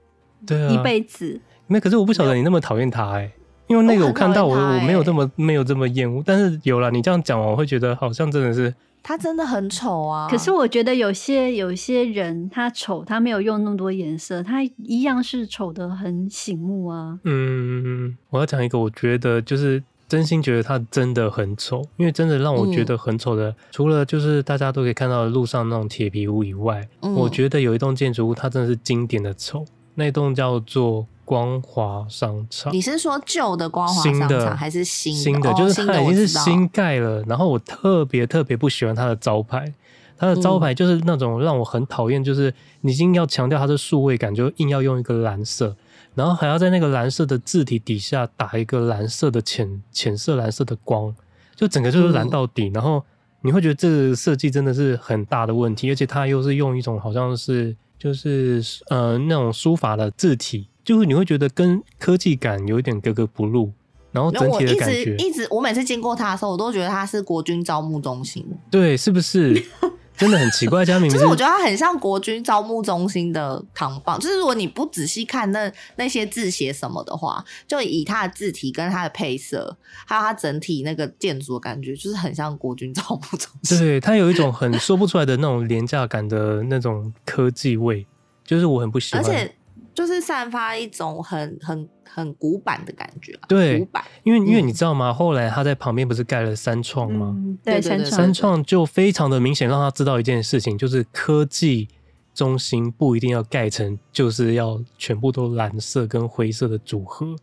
对一辈子。那可是我不晓得你那么讨厌他哎、欸，因为那个我看到我我没有这么没有这么厌恶，但是有了你这样讲，我会觉得好像真的是。他真的很丑啊！可是我觉得有些有些人他丑，他没有用那么多颜色，他一样是丑的很醒目啊。嗯，我要讲一个，我觉得就是真心觉得他真的很丑，因为真的让我觉得很丑的，嗯、除了就是大家都可以看到的路上那种铁皮屋以外，嗯、我觉得有一栋建筑物，它真的是经典的丑，那栋叫做。光华商场，你是说旧的光华商场还是新的？新的，就是它已经是新盖了。然后我特别特别不喜欢它的招牌，它的招牌就是那种让我很讨厌，就是你硬要强调它的数位感，就硬要用一个蓝色，然后还要在那个蓝色的字体底下打一个蓝色的浅浅色蓝色的光，就整个就是蓝到底。嗯、然后你会觉得这个设计真的是很大的问题，而且它又是用一种好像是就是呃那种书法的字体。就是你会觉得跟科技感有一点格格不入，然后整体的感觉一直一直，我每次经过它的时候，我都觉得它是国军招募中心。对，是不是？真的很奇怪，家明明就是我觉得它很像国军招募中心的扛棒。就是如果你不仔细看那那些字写什么的话，就以它的字体跟它的配色，还有它整体那个建筑的感觉，就是很像国军招募中心。对，它有一种很说不出来的那种廉价感的那种科技味，就是我很不喜欢。而且。就是散发一种很很很古板的感觉，对，古板。因为因为你知道吗？嗯、后来他在旁边不是盖了三创吗？嗯、对，三创三创就非常的明显，让他知道一件事情，就是科技中心不一定要盖成就是要全部都蓝色跟灰色的组合，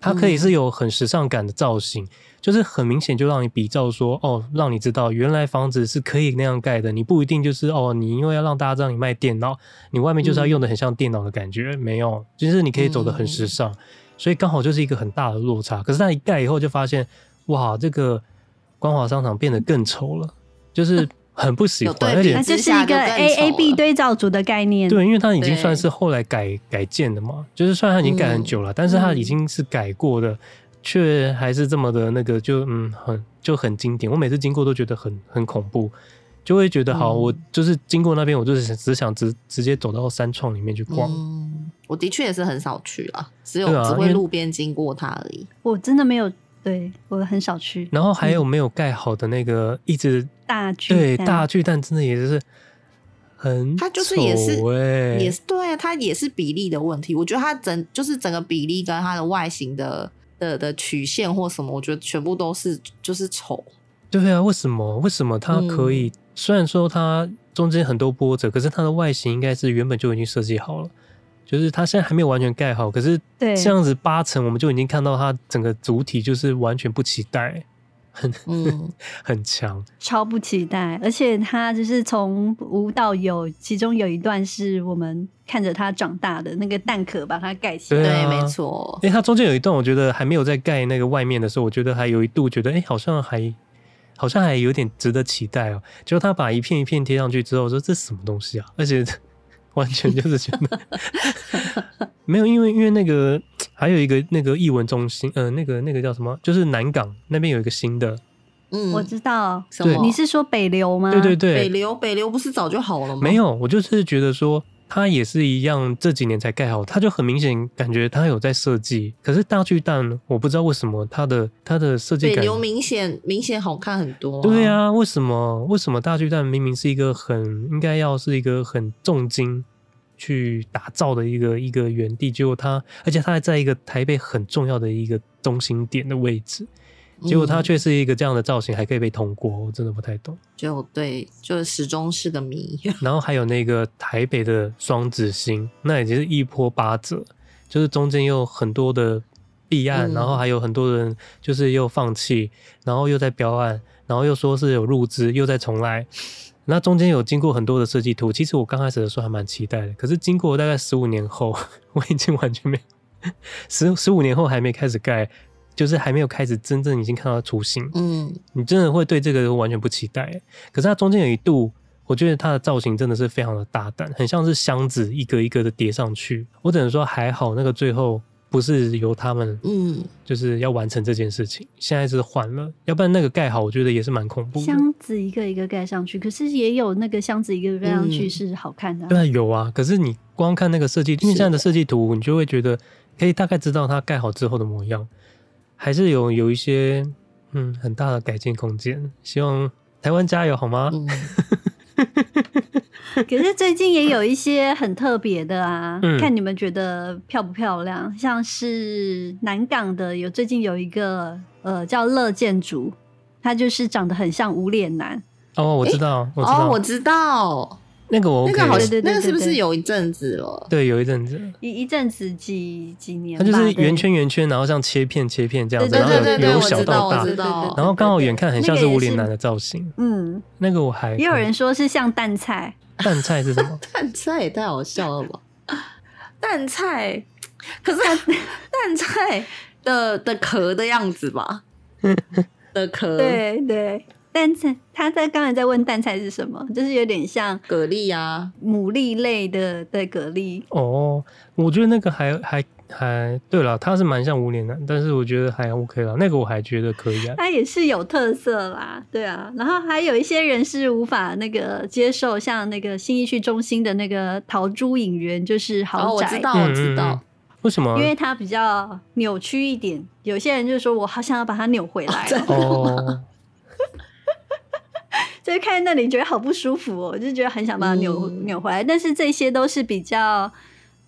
它可以是有很时尚感的造型。嗯就是很明显，就让你比照说哦，让你知道原来房子是可以那样盖的。你不一定就是哦，你因为要让大家知道你卖电脑，你外面就是要用的很像电脑的感觉，嗯、没有，就是你可以走的很时尚。嗯、所以刚好就是一个很大的落差。可是它一盖以后，就发现哇，这个光华商场变得更丑了，就是很不喜欢。而且它就是一个 A A B 对照组的概念。对，因为它已经算是后来改改建的嘛，就是虽然它已经改很久了，嗯、但是它已经是改过的。却还是这么的那个，就嗯，很就很经典。我每次经过都觉得很很恐怖，就会觉得好，嗯、我就是经过那边，我就是只想直直接走到三创里面去逛。嗯，我的确也是很少去啊，只有只会路边经过它而已。我真的没有，对我很少去。然后还有没有盖好的那个一直大巨对大巨蛋，真的也是很，它就是也是也是对啊，它也是比例的问题。我觉得它整就是整个比例跟它的外形的。的的曲线或什么，我觉得全部都是就是丑。对啊，为什么？为什么它可以？嗯、虽然说它中间很多波折，可是它的外形应该是原本就已经设计好了。就是它现在还没有完全盖好，可是这样子八层我们就已经看到它整个主体就是完全不期待。很嗯，很强，超不期待，而且他就是从无到有，其中有一段是我们看着他长大的那个蛋壳把它盖起来，对，啊、对，没错。哎、欸，他中间有一段，我觉得还没有在盖那个外面的时候，我觉得还有一度觉得，哎、欸，好像还好像还有点值得期待哦。就他把一片一片贴上去之后，我说这是什么东西啊？而且 完全就是觉得 没有，因为因为那个。还有一个那个艺文中心，呃，那个那个叫什么？就是南港那边有一个新的，嗯，我知道。什么？你是说北流吗？对对对，北流北流不是早就好了吗？没有，我就是觉得说它也是一样，这几年才盖好，它就很明显感觉它有在设计。可是大巨蛋，我不知道为什么它的它的设计感，北流明显明显好看很多啊。对啊，为什么为什么大巨蛋明明是一个很应该要是一个很重金。去打造的一个一个园地，结果它，而且它还在一个台北很重要的一个中心点的位置，结果它却是一个这样的造型，还可以被通过，我真的不太懂。就对，就始终是个谜。然后还有那个台北的双子星，那已经是一波八折，就是中间有很多的弊案，嗯、然后还有很多人就是又放弃，然后又在标案，然后又说是有入资，又再重来。那中间有经过很多的设计图，其实我刚开始的时候还蛮期待的。可是经过大概十五年后，我已经完全没十十五年后还没开始盖，就是还没有开始真正已经看到雏形。嗯，你真的会对这个完全不期待。可是它中间有一度，我觉得它的造型真的是非常的大胆，很像是箱子一个一个的叠上去。我只能说还好，那个最后。不是由他们，嗯，就是要完成这件事情。嗯、现在是换了，要不然那个盖好，我觉得也是蛮恐怖的。箱子一个一个盖上去，可是也有那个箱子一个个盖上去是好看的、啊。对啊，有啊。可是你光看那个设计，因为现在的设计图，你就会觉得可以大概知道它盖好之后的模样，还是有有一些嗯很大的改进空间。希望台湾加油好吗？嗯 可是最近也有一些很特别的啊，嗯、看你们觉得漂不漂亮？像是南港的有最近有一个呃叫乐建筑，他就是长得很像无脸男。哦，我知道，我知道，哦，我知道，那个我、OK、那个好像那个是不是有一阵子了？对，有一阵子，一一阵子几几年，它就是圆圈圆圈，然后像切片切片这样子，然后由小到大，然后刚好远看很像是无脸男的造型。嗯，那个我还也有人说是像蛋菜。蛋菜是什么？蛋菜也太好笑了吧！蛋菜，可是 蛋菜的的壳的样子吧？的壳，对对，蛋菜。他在刚才在问蛋菜是什么，就是有点像蛤蜊啊，牡蛎类的对蛤蜊。哦，我觉得那个还还。还对了，它是蛮像无脸男，但是我觉得还 OK 了。那个我还觉得可以啊。它也是有特色啦，对啊。然后还有一些人是无法那个接受，像那个新义区中心的那个陶朱隐园，就是豪宅。哦，我知道，我知道。为什么？因为它比较扭曲一点。有些人就说我好想要把它扭回来。哦。就是看那里觉得好不舒服哦，我就觉得很想把它扭、嗯、扭回来。但是这些都是比较。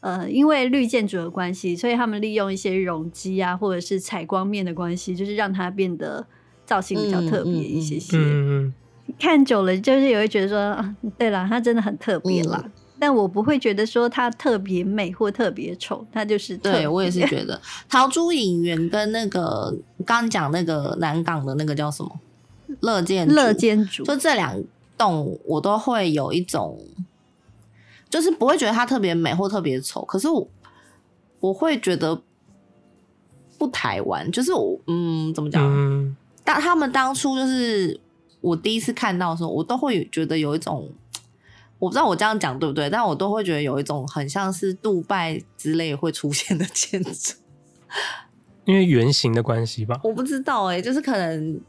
呃，因为绿建筑的关系，所以他们利用一些容积啊，或者是采光面的关系，就是让它变得造型比较特别一些些。嗯嗯、看久了，就是也会觉得说，啊，对了，它真的很特别啦。嗯、但我不会觉得说它特别美或特别丑，它就是。对我也是觉得桃珠影园跟那个刚讲那个南港的那个叫什么乐建乐建筑，就这两栋我都会有一种。就是不会觉得它特别美或特别丑，可是我我会觉得不台湾，就是我嗯怎么讲？当、嗯、他们当初就是我第一次看到的时候，我都会觉得有一种我不知道我这样讲对不对，但我都会觉得有一种很像是杜拜之类会出现的建筑，因为圆形的关系吧？我不知道哎、欸，就是可能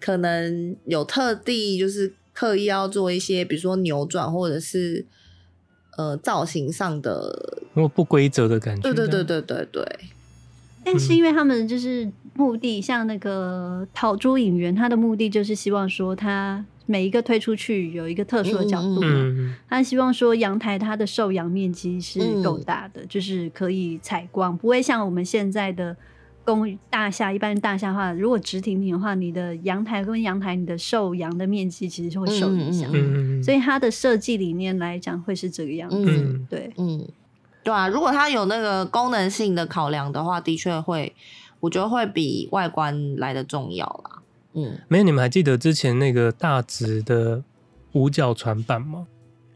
可能有特地就是。刻意要做一些，比如说扭转或者是呃造型上的，不规则的感觉。对对对对对对。但是因为他们就是目的，像那个陶朱影园，它的目的就是希望说，它每一个推出去有一个特殊的角度嘛。嗯，他希望说阳台它的受阳面积是够大的，嗯，就是可以采光，不会像我们现在的。公寓大厦一般大厦的话，如果直挺挺的话，你的阳台跟阳台，你的受阳的面积其实就会受影响。嗯，所以它的设计理念来讲，会是这个样子。嗯，对，嗯，对啊。如果它有那个功能性的考量的话，的确会，我觉得会比外观来的重要啦。嗯，没有，你们还记得之前那个大直的五角船板吗？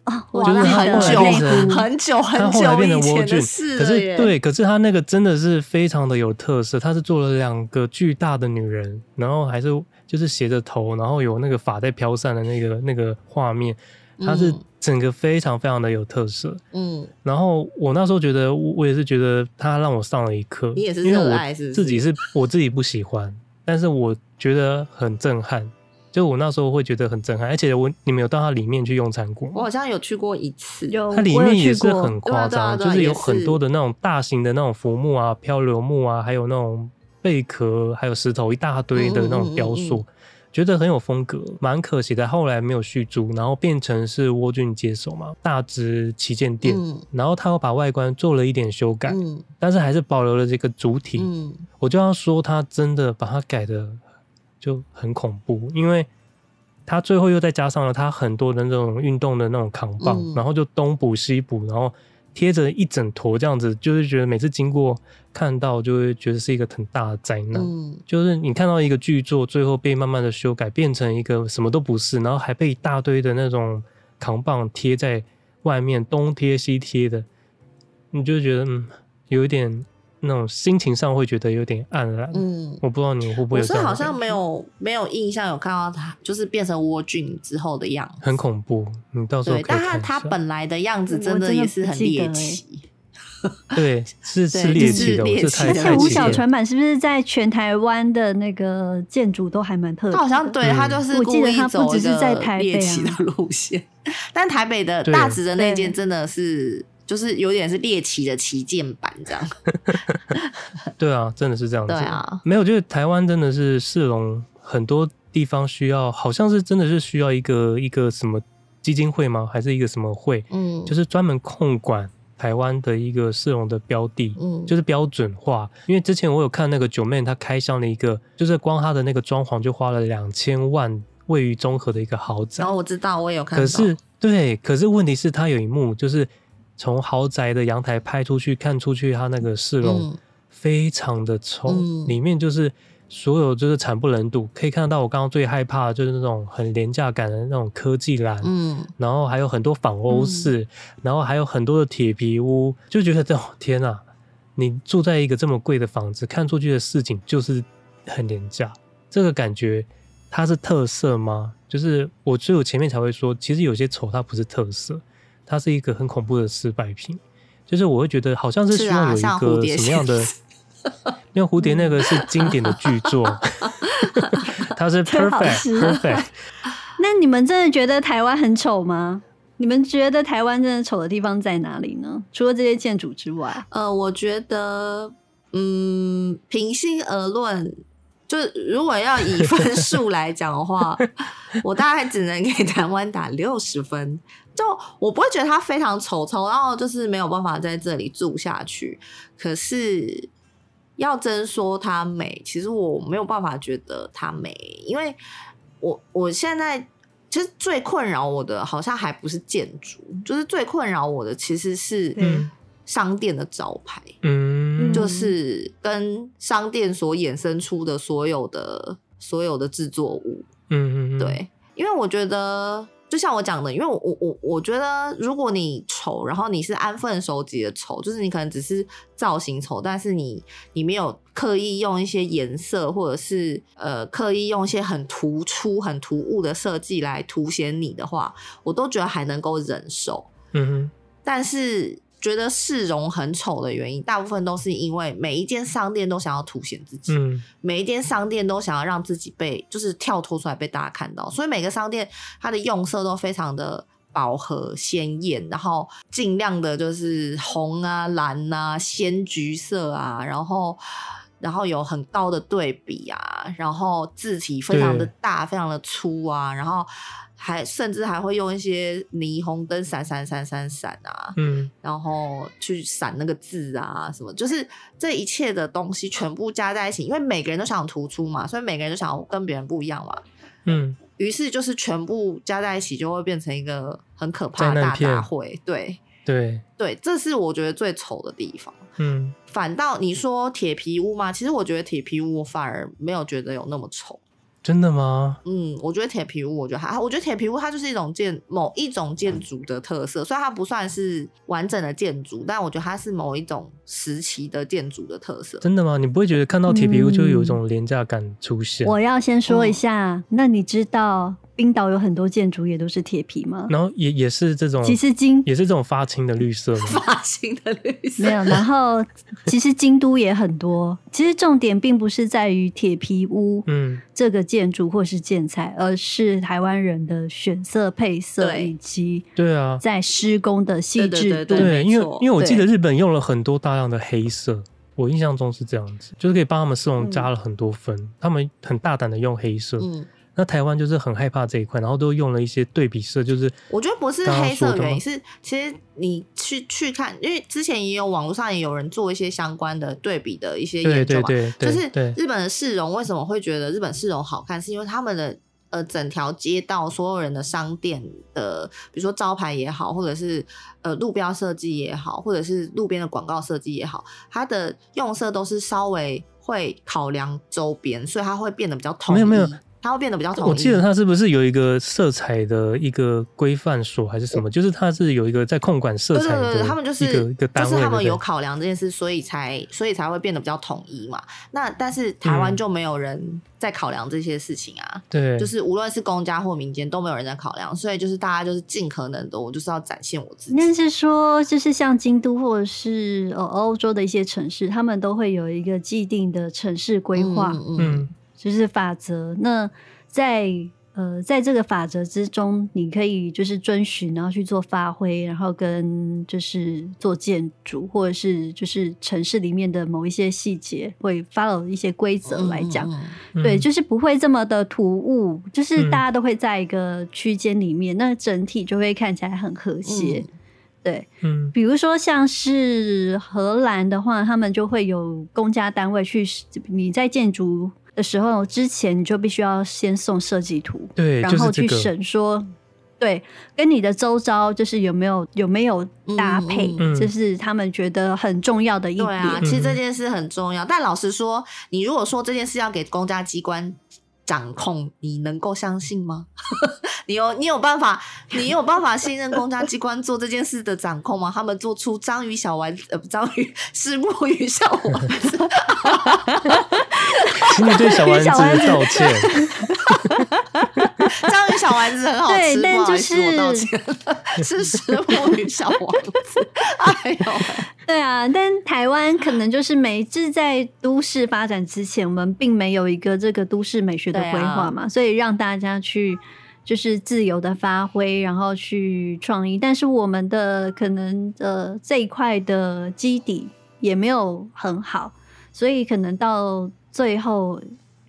啊，我觉得很久很久很久以前的事了。可是对，可是他那个真的是非常的有特色。他是做了两个巨大的女人，然后还是就是斜着头，然后有那个发在飘散的那个那个画面。他是整个非常非常的有特色。嗯，然后我那时候觉得，我也是觉得他让我上了一课。你也是，因为我自己是我自己不喜欢，但是我觉得很震撼。就我那时候会觉得很震撼，而且我你们有到它里面去用餐过？我好像有去过一次，它里面也是很夸张，就是有很多的那种大型的那种浮木啊、漂流木啊，还有那种贝壳，还有石头一大堆的那种雕塑，嗯嗯嗯嗯，觉得很有风格，蛮可惜的。后来没有续租，然后变成是沃俊接手嘛，大直旗舰店，嗯、然后他又把外观做了一点修改，嗯、但是还是保留了这个主体。嗯、我就要说，他真的把它改的。就很恐怖，因为他最后又再加上了他很多的那种运动的那种扛棒，嗯、然后就东补西补，然后贴着一整坨这样子，就是觉得每次经过看到就会觉得是一个很大的灾难。嗯，就是你看到一个剧作最后被慢慢的修改，变成一个什么都不是，然后还被一大堆的那种扛棒贴在外面，东贴西贴的，你就觉得嗯，有一点。那种心情上会觉得有点黯然。嗯，我不知道你会不会有。我是好像没有没有印象有看到他就是变成蜗菌之后的样子，很恐怖。你到时候。对，但他他本来的样子真的也是很猎奇。对，是是猎奇的，是太。而且吴小船版是不是在全台湾的那个建筑都还蛮特别？他好像对他就是故意走一个猎奇的路线，但台北的大直的那间真的是。就是有点是猎奇的旗舰版这样，对啊，真的是这样子。对啊，没有，就是台湾真的是市容很多地方需要，好像是真的是需要一个一个什么基金会吗？还是一个什么会？嗯，就是专门控管台湾的一个市容的标的，嗯，就是标准化。因为之前我有看那个九妹，她开箱了一个，就是光她的那个装潢就花了两千万，位于中和的一个豪宅。然后我知道，我也有看到。可是对，可是问题是它有一幕就是。从豪宅的阳台拍出去，看出去，它那个市容非常的丑，嗯，里面就是所有就是惨不忍睹，可以看到我刚刚最害怕的就是那种很廉价感的那种科技蓝，嗯，然后还有很多仿欧式，嗯，然后还有很多的铁皮屋，就觉得这天呐，你住在一个这么贵的房子，看出去的市景就是很廉价，这个感觉它是特色吗？就是我所以我前面才会说，其实有些丑它不是特色。它是一个很恐怖的失败品，就是我会觉得好像是希望有一个什么样的，因为蝴蝶那个是经典的巨作，它是 perfect perfect。那你们真的觉得台湾很丑吗？你们觉得台湾真的丑的地方在哪里呢？除了这些建筑之外，呃，我觉得，嗯，平心而论。就如果要以分数来讲的话，我大概只能给台湾打六十分。就我不会觉得它非常丑丑，然后就是没有办法在这里住下去。可是要真说它美，其实我没有办法觉得它美，因为我我现在其实最困扰我的，好像还不是建筑，就是最困扰我的其实是商店的招牌。嗯。就是跟商店所衍生出的所有的所有的制作物，嗯嗯，对，因为我觉得，就像我讲的，因为我我我我觉得，如果你丑，然后你是安分守己的丑，就是你可能只是造型丑，但是你你没有刻意用一些颜色，或者是呃刻意用一些很突出、很突兀的设计来凸显你的话，我都觉得还能够忍受。嗯哼，但是。觉得市容很丑的原因，大部分都是因为每一间商店都想要凸显自己，嗯，每一间商店都想要让自己被就是跳脱出来被大家看到，所以每个商店它的用色都非常的饱和鲜艳，然后尽量的就是红啊、蓝啊、鲜橘色啊，然后然后有很高的对比啊，然后字体非常的大、非常的粗啊，然后。还甚至还会用一些霓虹灯闪闪闪闪闪啊，嗯，然后去闪那个字啊什么，就是这一切的东西全部加在一起，因为每个人都想突出嘛，所以每个人都想要跟别人不一样嘛，嗯，于是就是全部加在一起就会变成一个很可怕的大大会，对对。对，这是我觉得最丑的地方，嗯，反倒你说铁皮屋嘛，其实我觉得铁皮屋我反而没有觉得有那么丑。真的吗？嗯，我觉得铁皮屋，我觉得还。我觉得铁皮屋它就是一种建某一种建筑的特色，虽然它不算是完整的建筑，但我觉得它是某一种时期的建筑的特色。真的吗？你不会觉得看到铁皮屋就有一种廉价感出现？嗯，我要先说一下，嗯，那你知道？冰岛有很多建筑也都是铁皮吗？然后也也是这种，其实金也是这种发青的绿色吗？发青的绿色没有。然后其实京都也很多。其实重点并不是在于铁皮屋，嗯，这个建筑或是建材，而是台湾人的选色配色以及对啊，在施工的细致度。对，因为因为我记得日本用了很多大量的黑色，我印象中是这样子，就是可以帮他们市容加了很多分，嗯、他们很大胆的用黑色。嗯。那台湾就是很害怕这一块，然后都用了一些对比色，就是我觉得不是黑色原因，是其实你去去看，因为之前也有网络上也有人做一些相关的对比的一些研究嘛，就是日本的市容为什么会觉得日本市容好看，是因为他们的呃整条街道所有人的商店的，比如说招牌也好，或者是呃路标设计也好，或者是路边的广告设计也好，它的用色都是稍微会考量周边，所以它会变得比较统一。没有没有。它会变得比较统一。我记得它是不是有一个色彩的一个规范所，还是什么？就是它是有一个在控管色彩的。对对对，他们就是一个单位，就是他们有考量这件事，所以才所以才会变得比较统一嘛。那但是台湾就没有人在考量这些事情啊。对、嗯，就是无论是公家或民间都没有人在考量，所以就是大家就是尽可能的，我就是要展现我自己。那是说，就是像京都或者是呃欧洲的一些城市，他们都会有一个既定的城市规划。嗯。嗯就是法则。那在呃，在这个法则之中，你可以就是遵循，然后去做发挥，然后跟就是做建筑，或者是就是城市里面的某一些细节，会 follow 一些规则来讲。嗯、对，就是不会这么的突兀，就是大家都会在一个区间里面，嗯、那整体就会看起来很和谐。嗯、对，嗯，比如说像是荷兰的话，他们就会有公家单位去，你在建筑。的时候，之前你就必须要先送设计图，对，然后去审说，对，跟你的周遭就是有没有有没有搭配，这、嗯、是他们觉得很重要的一点。对啊，其实这件事很重要，但老实说，你如果说这件事要给公家机关掌控，你能够相信吗？你有你有办法，你有办法信任公家机关做这件事的掌控吗？他们做出章鱼小丸子，呃，章鱼是木鱼小丸子。请你对小丸子道歉。章鱼小丸子很好吃，对，但就是我道歉是石木鱼小丸子。哎呦，对啊，但台湾可能就是每次在都市发展之前，我们并没有一个这个都市美学的规划嘛，啊、所以让大家去。就是自由的发挥，然后去创意，但是我们的可能呃这一块的基底也没有很好，所以可能到最后，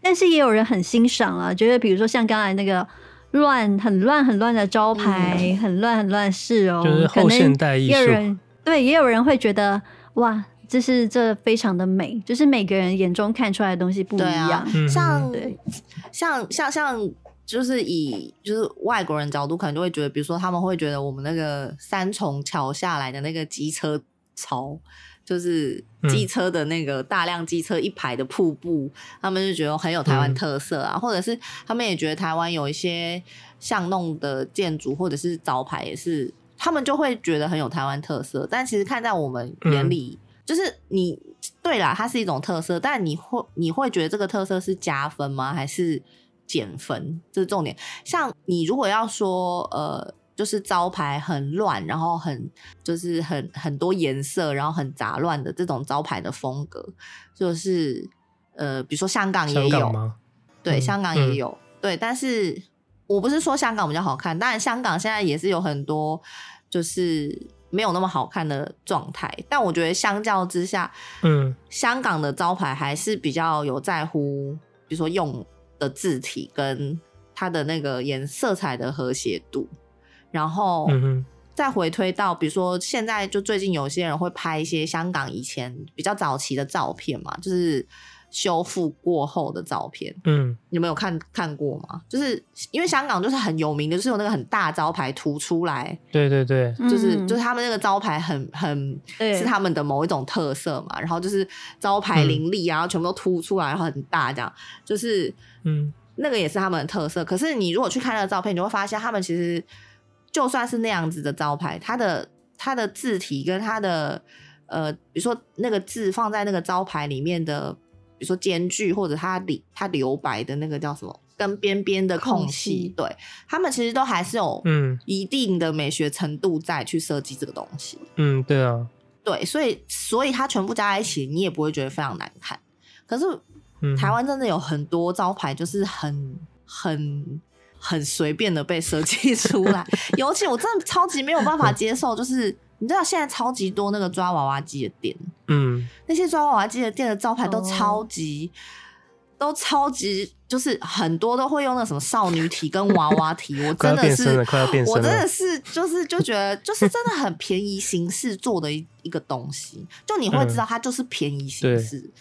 但是也有人很欣赏啊，觉得比如说像刚才那个乱很乱很乱的招牌，嗯、很乱很乱是哦，就是后现代艺人对，也有人会觉得哇，这是这非常的美，就是每个人眼中看出来的东西不一样，啊、像对。像像像。就是以就是外国人角度，可能就会觉得，比如说他们会觉得我们那个三重桥下来的那个机车槽，就是机车的那个大量机车一排的瀑布，嗯、他们就觉得很有台湾特色啊，嗯、或者是他们也觉得台湾有一些巷弄的建筑或者是招牌也是，他们就会觉得很有台湾特色。但其实看在我们眼里，嗯、就是你对啦，它是一种特色，但你会你会觉得这个特色是加分吗？还是？减分，这是重点。像你如果要说，呃，就是招牌很乱，然后很就是很很多颜色，然后很杂乱的这种招牌的风格，就是呃，比如说香港也有，对，香港也有，嗯、对。但是我不是说香港比较好看，当然香港现在也是有很多就是没有那么好看的状态。但我觉得相较之下，嗯，香港的招牌还是比较有在乎，比如说用。的字体跟它的那个颜色彩的和谐度，然后再回推到，比如说现在就最近有些人会拍一些香港以前比较早期的照片嘛，就是修复过后的照片。嗯，你们有看看过吗？就是因为香港就是很有名的，就是有那个很大招牌凸出来。对对对，就是就是他们那个招牌很很是他们的某一种特色嘛。然后就是招牌林立啊，然后全部都凸出来，然后很大这样，就是。嗯，那个也是他们的特色。可是你如果去看那个照片，你就会发现他们其实就算是那样子的招牌，它的它的字体跟它的呃，比如说那个字放在那个招牌里面的，比如说间距或者它里它留白的那个叫什么，跟边边的空隙，空隙对，他们其实都还是有嗯一定的美学程度在去设计这个东西。嗯，对啊，对，所以所以它全部加在一起，你也不会觉得非常难看。可是。台湾真的有很多招牌，就是很很很随便的被设计出来。尤其我真的超级没有办法接受，就是你知道现在超级多那个抓娃娃机的店，嗯，那些抓娃娃机的店的招牌都超级、哦、都超级，就是很多都会用那什么少女体跟娃娃体，我 真的是我真的是就是就觉得就是真的很便宜形式做的一一个东西，就你会知道它就是便宜形式。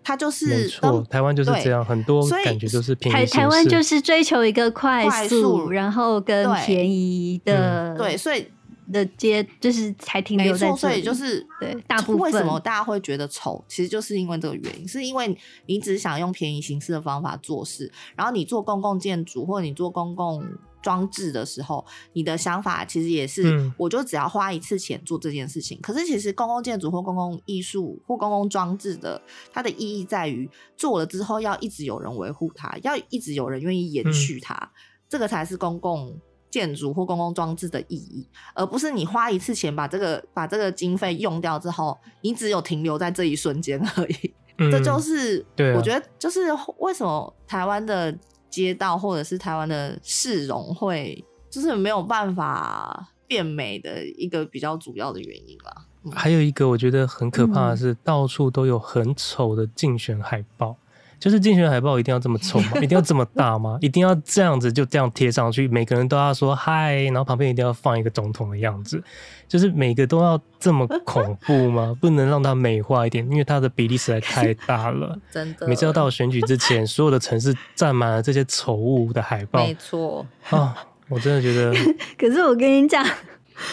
它就是台湾就是这样，很多感觉就是便宜。台台湾就是追求一个快速，快速然后跟便宜的，对，所以的街就是才停留在这里。所以就是对大部分为什么大家会觉得丑，其实就是因为这个原因，是因为你只想用便宜形式的方法做事，然后你做公共建筑或者你做公共。装置的时候，你的想法其实也是，嗯、我就只要花一次钱做这件事情。可是其实公共建筑或公共艺术或公共装置的，它的意义在于做了之后要一直有人维护它，要一直有人愿意延续它，嗯、这个才是公共建筑或公共装置的意义，而不是你花一次钱把这个把这个经费用掉之后，你只有停留在这一瞬间而已。嗯、这就是我觉得，就是为什么台湾的。街道或者是台湾的市容会就是没有办法变美的一个比较主要的原因啦。嗯、还有一个我觉得很可怕的是，到处都有很丑的竞选海报。就是竞选海报一定要这么丑吗？一定要这么大吗？一定要这样子就这样贴上去？每个人都要说嗨，然后旁边一定要放一个总统的样子？就是每个都要这么恐怖吗？不能让它美化一点？因为它的比例实在太大了。真的，每次要到选举之前，所有的城市站满了这些丑物的海报。没错啊，我真的觉得。可是我跟你讲，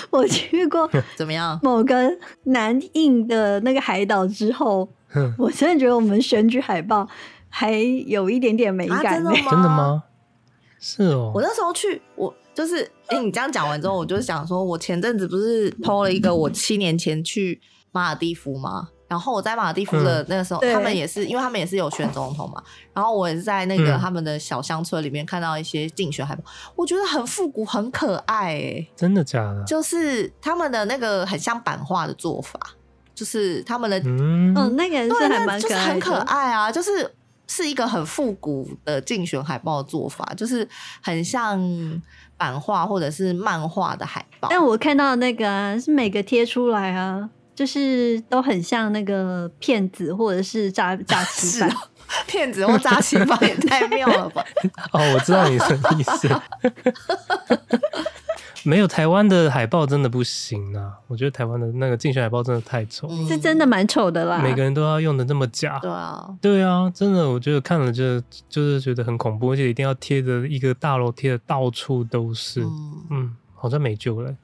我去过怎么样？某个南印的那个海岛之后，我真的觉得我们选举海报。还有一点点美感，欸，真的吗？真的吗？是哦。我那时候去，我就是，哎，欸，你这样讲完之后，我就想说，我前阵子不是 PO 了一个我七年前去马尔地夫吗？然后我在马尔地夫的那个时候，嗯，他们也是，因为他们也是有选总统嘛。然后我也是在那个他们的小乡村里面看到一些竞选海报，我觉得很复古，很可爱，欸。真的假的？就是他们的那个很像版画的做法，就是他们的嗯，那个是还蛮可爱，就是很可爱啊，就是。是一个很复古的竞选海报做法，就是很像版画或者是漫画的海报。但我看到那个啊，是每个贴出来啊，就是都很像那个骗子或者是诈诈欺犯。骗 子或诈欺犯也太妙了吧？哦，我知道你什么意思。没有台湾的海报真的不行啊！我觉得台湾的那个竞选海报真的太丑，嗯、是真的蛮丑的啦。每个人都要用的这么假，对啊，对啊，真的，我觉得看了就就是觉得很恐怖，而且一定要贴着一个大楼贴的到处都是，嗯，嗯，好像没救了。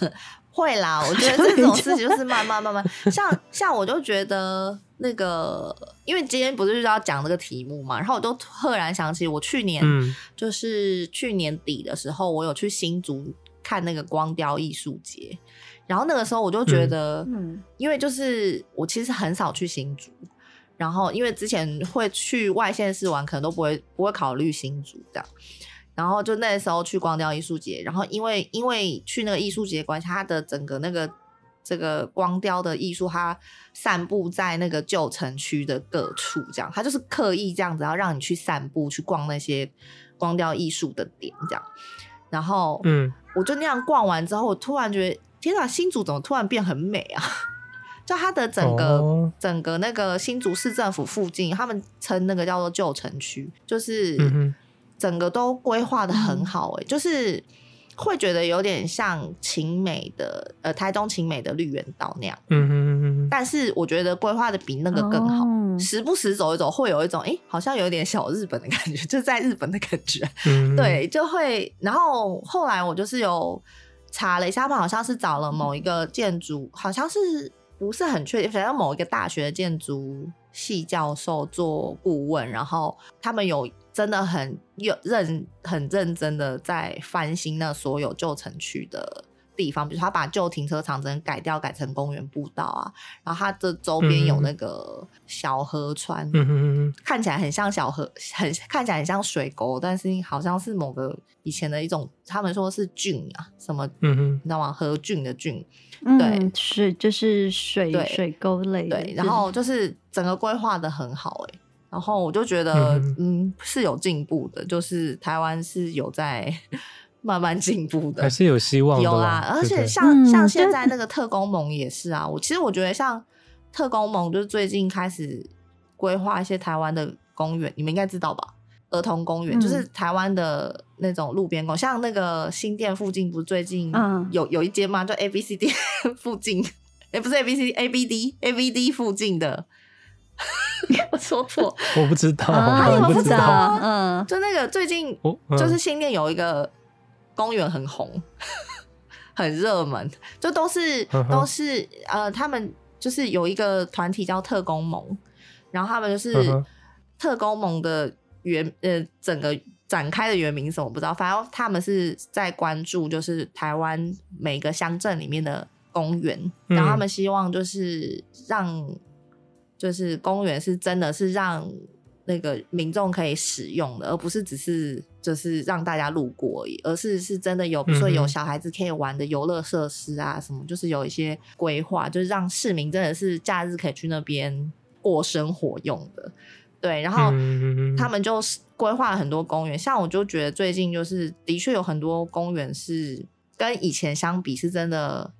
会啦，我觉得这种事情就是慢慢慢慢，像像我就觉得那个，因为今天不是就是要讲这个题目嘛，然后我就赫然想起我去年，嗯、就是去年底的时候，我有去新竹。看那个光雕艺术节，然后那个时候我就觉得，嗯，因为就是我其实很少去新竹，然后因为之前会去外县市玩，可能都不会不会考虑新竹这样，然后就那时候去光雕艺术节，然后因为因为去那个艺术节关系，它的整个那个这个光雕的艺术，它散布在那个旧城区的各处，这样，它就是刻意这样子，要让你去散步去逛那些光雕艺术的点，这样。然后，嗯，我就那样逛完之后，我突然觉得，天哪，新竹怎么突然变很美啊？就它的整个、哦、整个那个新竹市政府附近，他们称那个叫做旧城区，就是整个都规划的很好、欸，哎、嗯，就是会觉得有点像晴美的，呃，台东晴美的绿园道那样，嗯哼嗯嗯，但是我觉得规划的比那个更好。哦时不时走一走，会有一种哎、欸，好像有点小日本的感觉，就在日本的感觉。嗯、对，就会。然后后来我就是有查了一下，他们好像是找了某一个建筑，好像是不是很确定，反正某一个大学的建筑系教授做顾问，然后他们有真的很有认很认真的在翻新那所有旧城区的。地方，比如他把旧停车场整改掉，改成公园步道啊，然后它的周边有那个小河川，看起来很像小河，很看起来很像水沟，但是好像是某个以前的一种，他们说是郡啊，什么，嗯哼。你知道吗？河郡的郡，对，是就是水对。水沟类的，对，然后就是整个规划的很好、欸，哎，然后我就觉得，嗯，嗯，是有进步的，就是台湾是有在。慢慢进步的，还是有希望的。有啦，而且像像现在那个特工盟也是啊。我其实我觉得像特工盟，就是最近开始规划一些台湾的公园，你们应该知道吧？儿童公园就是台湾的那种路边公，像那个新店附近，不是最近有有一间吗？就 A B C D 附近，哎，不是 A B C A B D A B D 附近的。我说错，我不知道，啊、我不知道，嗯，就那个最近，就是新店有一个公园很红，很热门，就都是都是呃，他们就是有一个团体叫特工盟，然后他们就是特工盟的原呃整个展开的原名什么我不知道，反正他们是在关注就是台湾每个乡镇里面的公园，然后他们希望就是让就是公园是真的是让。那个民众可以使用的，而不是只是就是让大家路过而已，而是是真的有，比如说有小孩子可以玩的游乐设施啊，什么就是有一些规划，就是让市民真的是假日可以去那边过生活用的。对，然后他们就规划了很多公园，像我就觉得最近就是的确有很多公园是跟以前相比是真的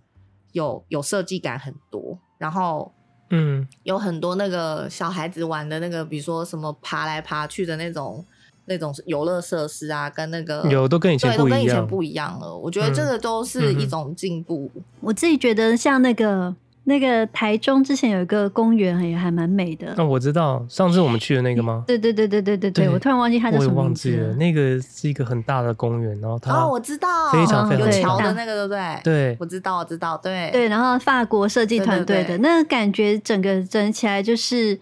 有有设计感很多，然后。嗯，有很多那个小孩子玩的那个，比如说什么爬来爬去的那种那种游乐设施啊，跟那个有都跟以前不一样，对，都跟以前不一样了。我觉得这个都是一种进步。嗯嗯。我自己觉得像那个。那个台中之前有一个公园也还蛮美的。那、哦、我知道，上次我们去的那个吗？对对对对对对对，我突然忘记它叫什么名字了。我也忘记了，那个是一个很大的公园，然后它哦，我知道，非常非常有桥的那个，对不对？对，我知道，我知道，对对。然后法国设计团队的对对对，那个感觉，整个整起来就是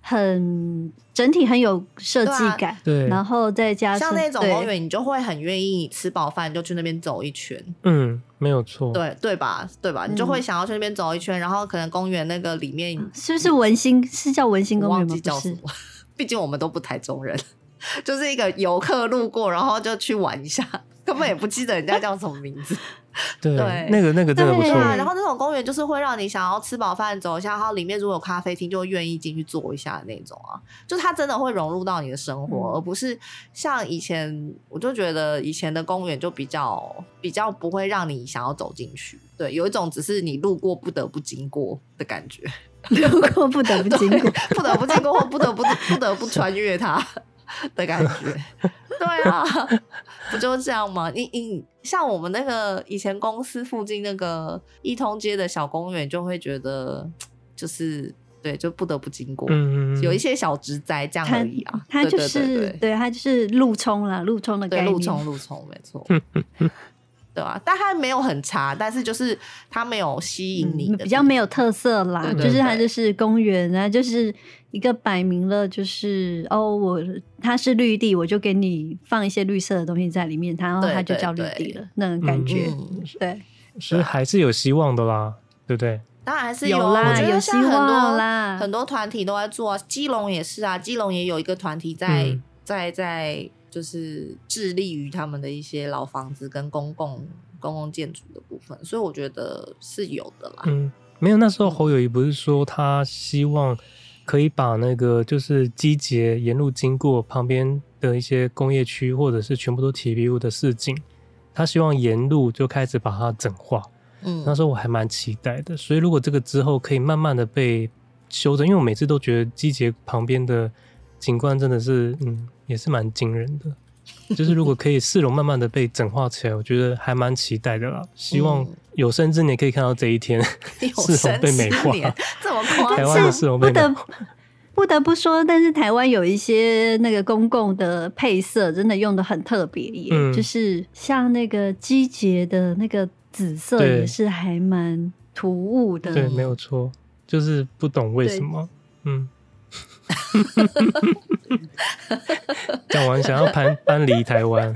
很。整体很有设计感，对，然后再加上像那种公园，你就会很愿意吃饱饭就去那边走一圈。嗯，没有错，对对吧？对吧？嗯、你就会想要去那边走一圈，然后可能公园那个里面是不是文心？是叫文心公园吗？忘记叫什么？毕竟我们都不台中人，就是一个游客路过，然后就去玩一下，根本也不记得人家叫什么名字。对，对，那个那个真的不错。啊、然后那种公园就是会让你想要吃饱饭走一下，然后里面如果有咖啡厅，就会愿意进去坐一下的那种啊。就它真的会融入到你的生活，嗯、而不是像以前，我就觉得以前的公园就比较比较不会让你想要走进去。对，有一种只是你路过不得不经过的感觉，路过不得不经过，不得不经过或不得不不得不穿越它 的感觉。对啊，不就是这样吗？你你像我们那个以前公司附近那个一通街的小公园，就会觉得就是对，就不得不经过，嗯、有一些小植栽这样而已啊。它就是对，它就是路冲啦，路冲的概念，路冲路冲，没错。对啊？但它没有很差，但是就是它没有吸引你的、嗯，比较没有特色啦。对对对，就是它就是公园啊，就是一个摆明了就是哦，我它是绿地，我就给你放一些绿色的东西在里面，然后它就叫绿地了，对对对，那种感觉。嗯、对，所以还是有希望的啦，对不对？当然还是有，有啦，我觉得像很多有希望啦，很多团体都在做啊。基隆也是啊，基隆也有一个团体在、嗯、在在，就是致力于他们的一些老房子跟公共。公共建筑的部分，所以我觉得是有的啦。嗯，没有，那时候侯友宜不是说他希望可以把那个就是机捷沿路经过旁边的一些工业区，或者是全部都铁皮屋的市井，他希望沿路就开始把它整化。嗯，那时候我还蛮期待的。所以如果这个之后可以慢慢的被修正，因为我每次都觉得机捷旁边的景观真的是，嗯，也是蛮惊人的。就是如果可以市容慢慢的被整化起来，我觉得还蛮期待的啦。希望有生之年可以看到这一天，市容 被美化。这么夸张，台湾的市容被美化。不得不得不说，但是台湾有一些那个公共的配色真的用的很特别耶，嗯，就是像那个季节的那个紫色也是还蛮突兀的。对，没有错，就是不懂为什么，嗯。讲完想要搬搬离台湾，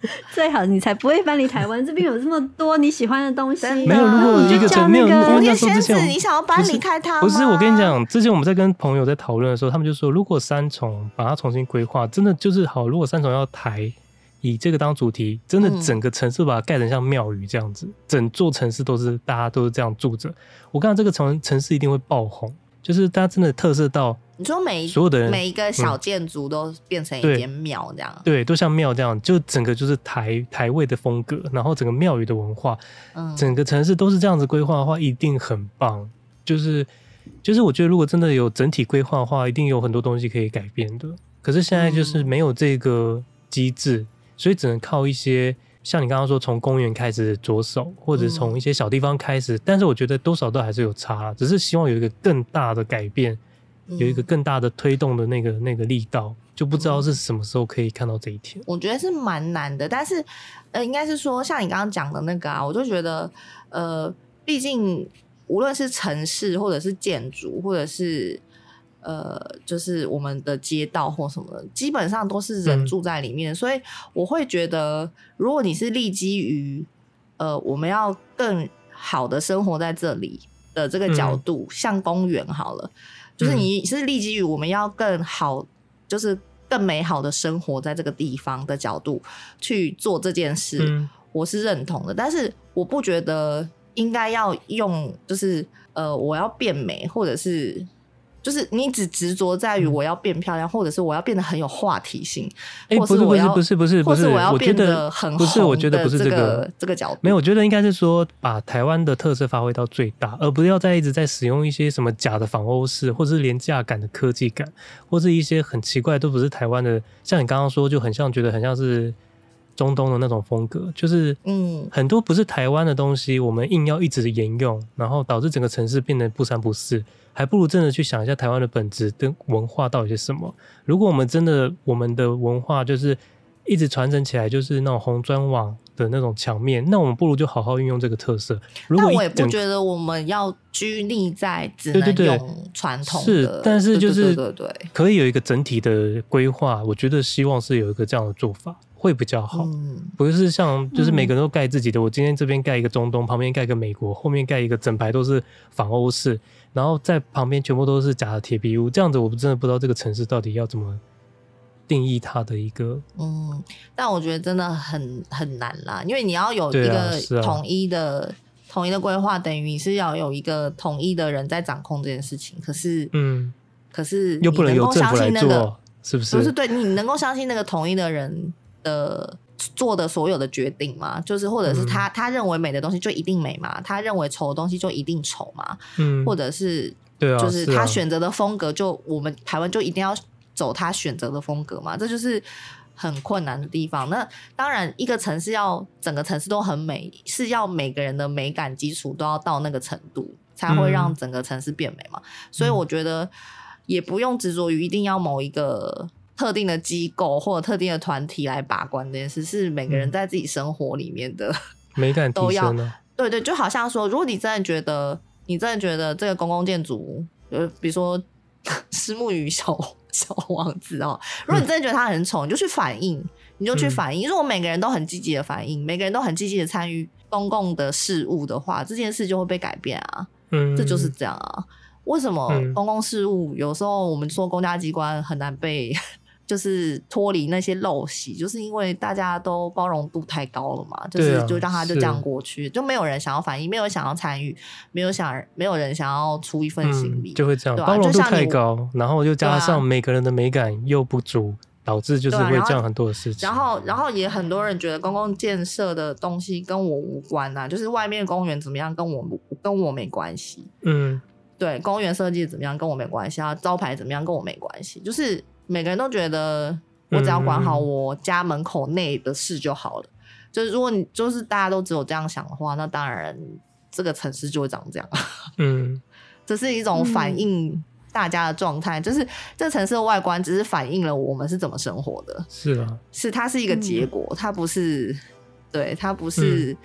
最好你才不会搬离台湾。这边有这么多你喜欢的东西，没有。如果一个城没有，那个仙子，你想要搬离开它不是，不是，我跟你讲，之前我们在跟朋友在讨论的时候，他们就说，如果三重把它重新规划，真的就是好。如果三重要台以这个当主题，真的整个城市把它盖成像庙宇这样子，整座城市都是大家都是这样住着，我看到这个城城市一定会爆红。就是它真的特色到，你说每所有的人每一个小建筑都变成一间庙这样，对，对，都像庙这样，就整个就是台台位的风格，然后整个庙宇的文化，嗯，整个城市都是这样子规划的话，一定很棒。就是就是，我觉得如果真的有整体规划的话，一定有很多东西可以改变的。可是现在就是没有这个机制，所以只能靠一些。像你刚刚说，从公园开始着手，或者从一些小地方开始，嗯，但是我觉得多少都还是有差，只是希望有一个更大的改变，有一个更大的推动的那个那个力道，就不知道是什么时候可以看到这一天。我觉得是蛮难的，但是呃，应该是说像你刚刚讲的那个啊，我就觉得呃，毕竟无论是城市或者是建筑，或者是呃，就是我们的街道或什么的，基本上都是人住在里面，嗯、所以我会觉得，如果你是立基于呃，我们要更好的生活在这里的这个角度，嗯、像公园好了。就是你是立基于我们要更好，就是更美好的生活在这个地方的角度去做这件事，嗯、我是认同的。但是我不觉得应该要用，就是呃，我要变美，或者是。就是你只执着在于我要变漂亮，嗯、或者是我要变得很有话题性，欸、或是我要不是不是不是不是，或是我要变得很红，不是，我觉得不是这个这个角度。没有，我觉得应该是说把台湾的特色发挥到最大，而不是要再一直在使用一些什么假的仿欧式，或者是廉价感的科技感，或是一些很奇怪都不是台湾的。像你刚刚说，就很像觉得很像是中东的那种风格，就是嗯，很多不是台湾的东西，我们硬要一直沿用，然后导致整个城市变得不三不四。还不如真的去想一下台湾的本质跟文化到底是什么。如果我们真的我们的文化就是一直传承起来，就是那种红砖网的那种墙面，那我们不如就好好运用这个特色。如果我也不觉得我们要拘泥在只能用传统的，是，但是就是对对对，可以有一个整体的规划。我觉得希望是有一个这样的做法会比较好，嗯、不是像就是每个人都盖自己的。嗯、我今天这边盖一个中东，旁边盖一个美国，后面盖一个整排都是仿欧式。然后在旁边全部都是假的铁皮屋，这样子我真的不知道这个城市到底要怎么定义它的一个。嗯，但我觉得真的很很难啦，因为你要有一个统一的、统一的规划，等于你是要有一个统一的人在掌控这件事情。可是，嗯，可是又不能由政府来做，是不是？不是，对，你能够相信那个统一的人的。做的所有的决定嘛，就是或者是他、嗯、他认为美的东西就一定美嘛，他认为丑的东西就一定丑嘛，嗯，或者是对啊，就是他选择的风格就、啊、我们台湾就一定要走他选择的风格嘛，这就是很困难的地方。那当然，一个城市要整个城市都很美，是要每个人的美感基础都要到那个程度，才会让整个城市变美嘛。嗯、所以我觉得也不用执着于一定要某一个。特定的机构或者特定的团体来把关这件事，是每个人在自己生活里面的、嗯、美感都要呢？对对，就好像说，如果你真的觉得，你真的觉得这个公共建筑，呃，比如说 虱目鱼小小王子哦，如果你真的觉得它很丑，嗯、你就去反映，你就去反映。嗯、如果每个人都很积极的反映，每个人都很积极的参与公共的事务的话，这件事就会被改变啊。嗯，这就是这样啊。为什么公共事务有时候我们说公家机关很难被？就是脱离那些陋习，就是因为大家都包容度太高了嘛，就是就让他就这样过去，就没有人想要反应，没有人想要参与，没有想没有人想要出一份心力，就会这样，包容度太高，然后又加上每个人的美感又不足，导致就是会这样很多的事情。然后然后也很多人觉得公共建设的东西跟我无关啊，就是外面公园怎么样跟我跟我没关系，嗯，对，公园设计怎么样跟我没关系啊，招牌怎么样跟我没关系，就是。每个人都觉得我只要管好我家门口内的事就好了。嗯、就是如果你就是大家都只有这样想的话，那当然这个城市就会长这样。嗯，这是一种反映大家的状态，嗯、就是这个城市的外观只是反映了我们是怎么生活的。是啊，是它是一个结果，嗯、它不是对，它不是、嗯、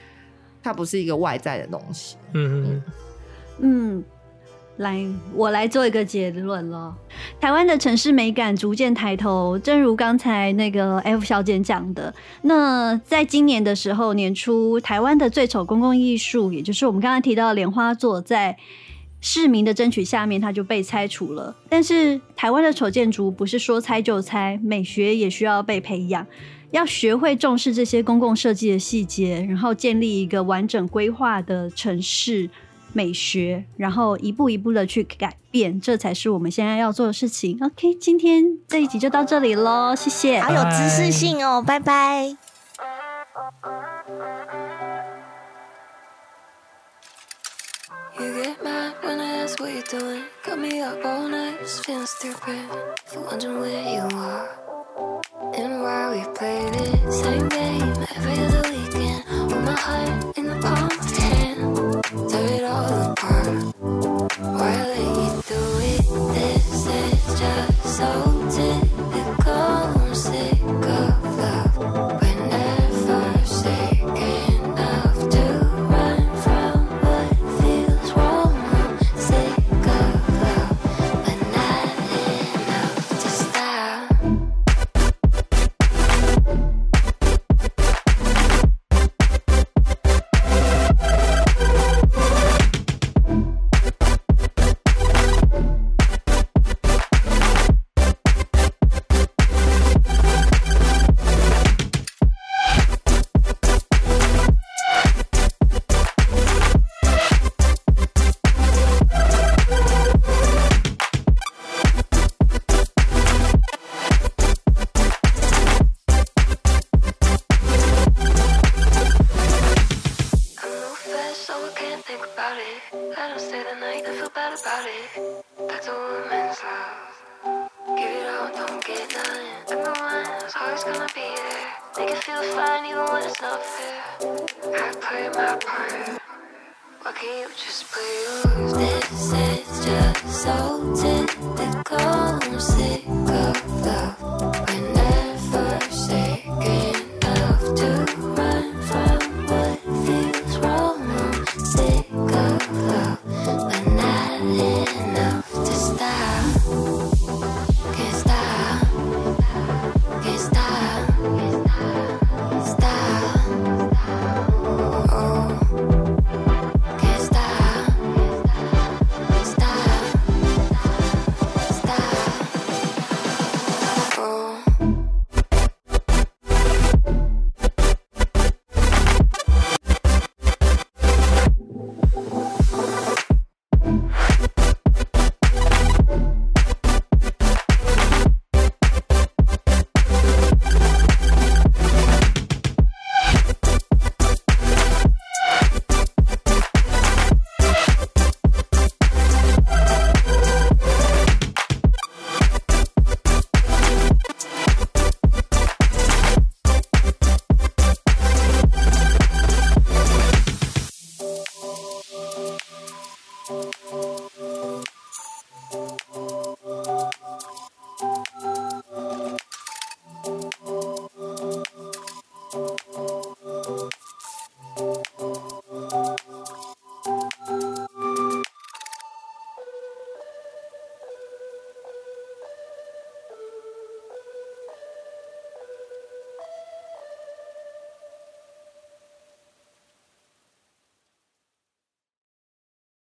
它不是一个外在的东西。嗯嗯嗯。来，我来做一个结论了。台湾的城市美感逐渐抬头，正如刚才那个 F 小姐讲的。那在今年的时候，年初，台湾的最丑公共艺术，也就是我们刚刚提到的莲花座，在市民的争取下面，它就被拆除了。但是，台湾的丑建筑不是说拆就拆，美学也需要被培养，要学会重视这些公共设计的细节，然后建立一个完整规划的城市。美学然后一步一步的去改变这才是我们现在要做的事情 ok 今天这一集就到这里喽谢谢好有知识性哦拜拜 you get mad when i ask what you're doing me up all night feeling stupid For wonder where you are and why we play this same game every other weekend with my heart in the palm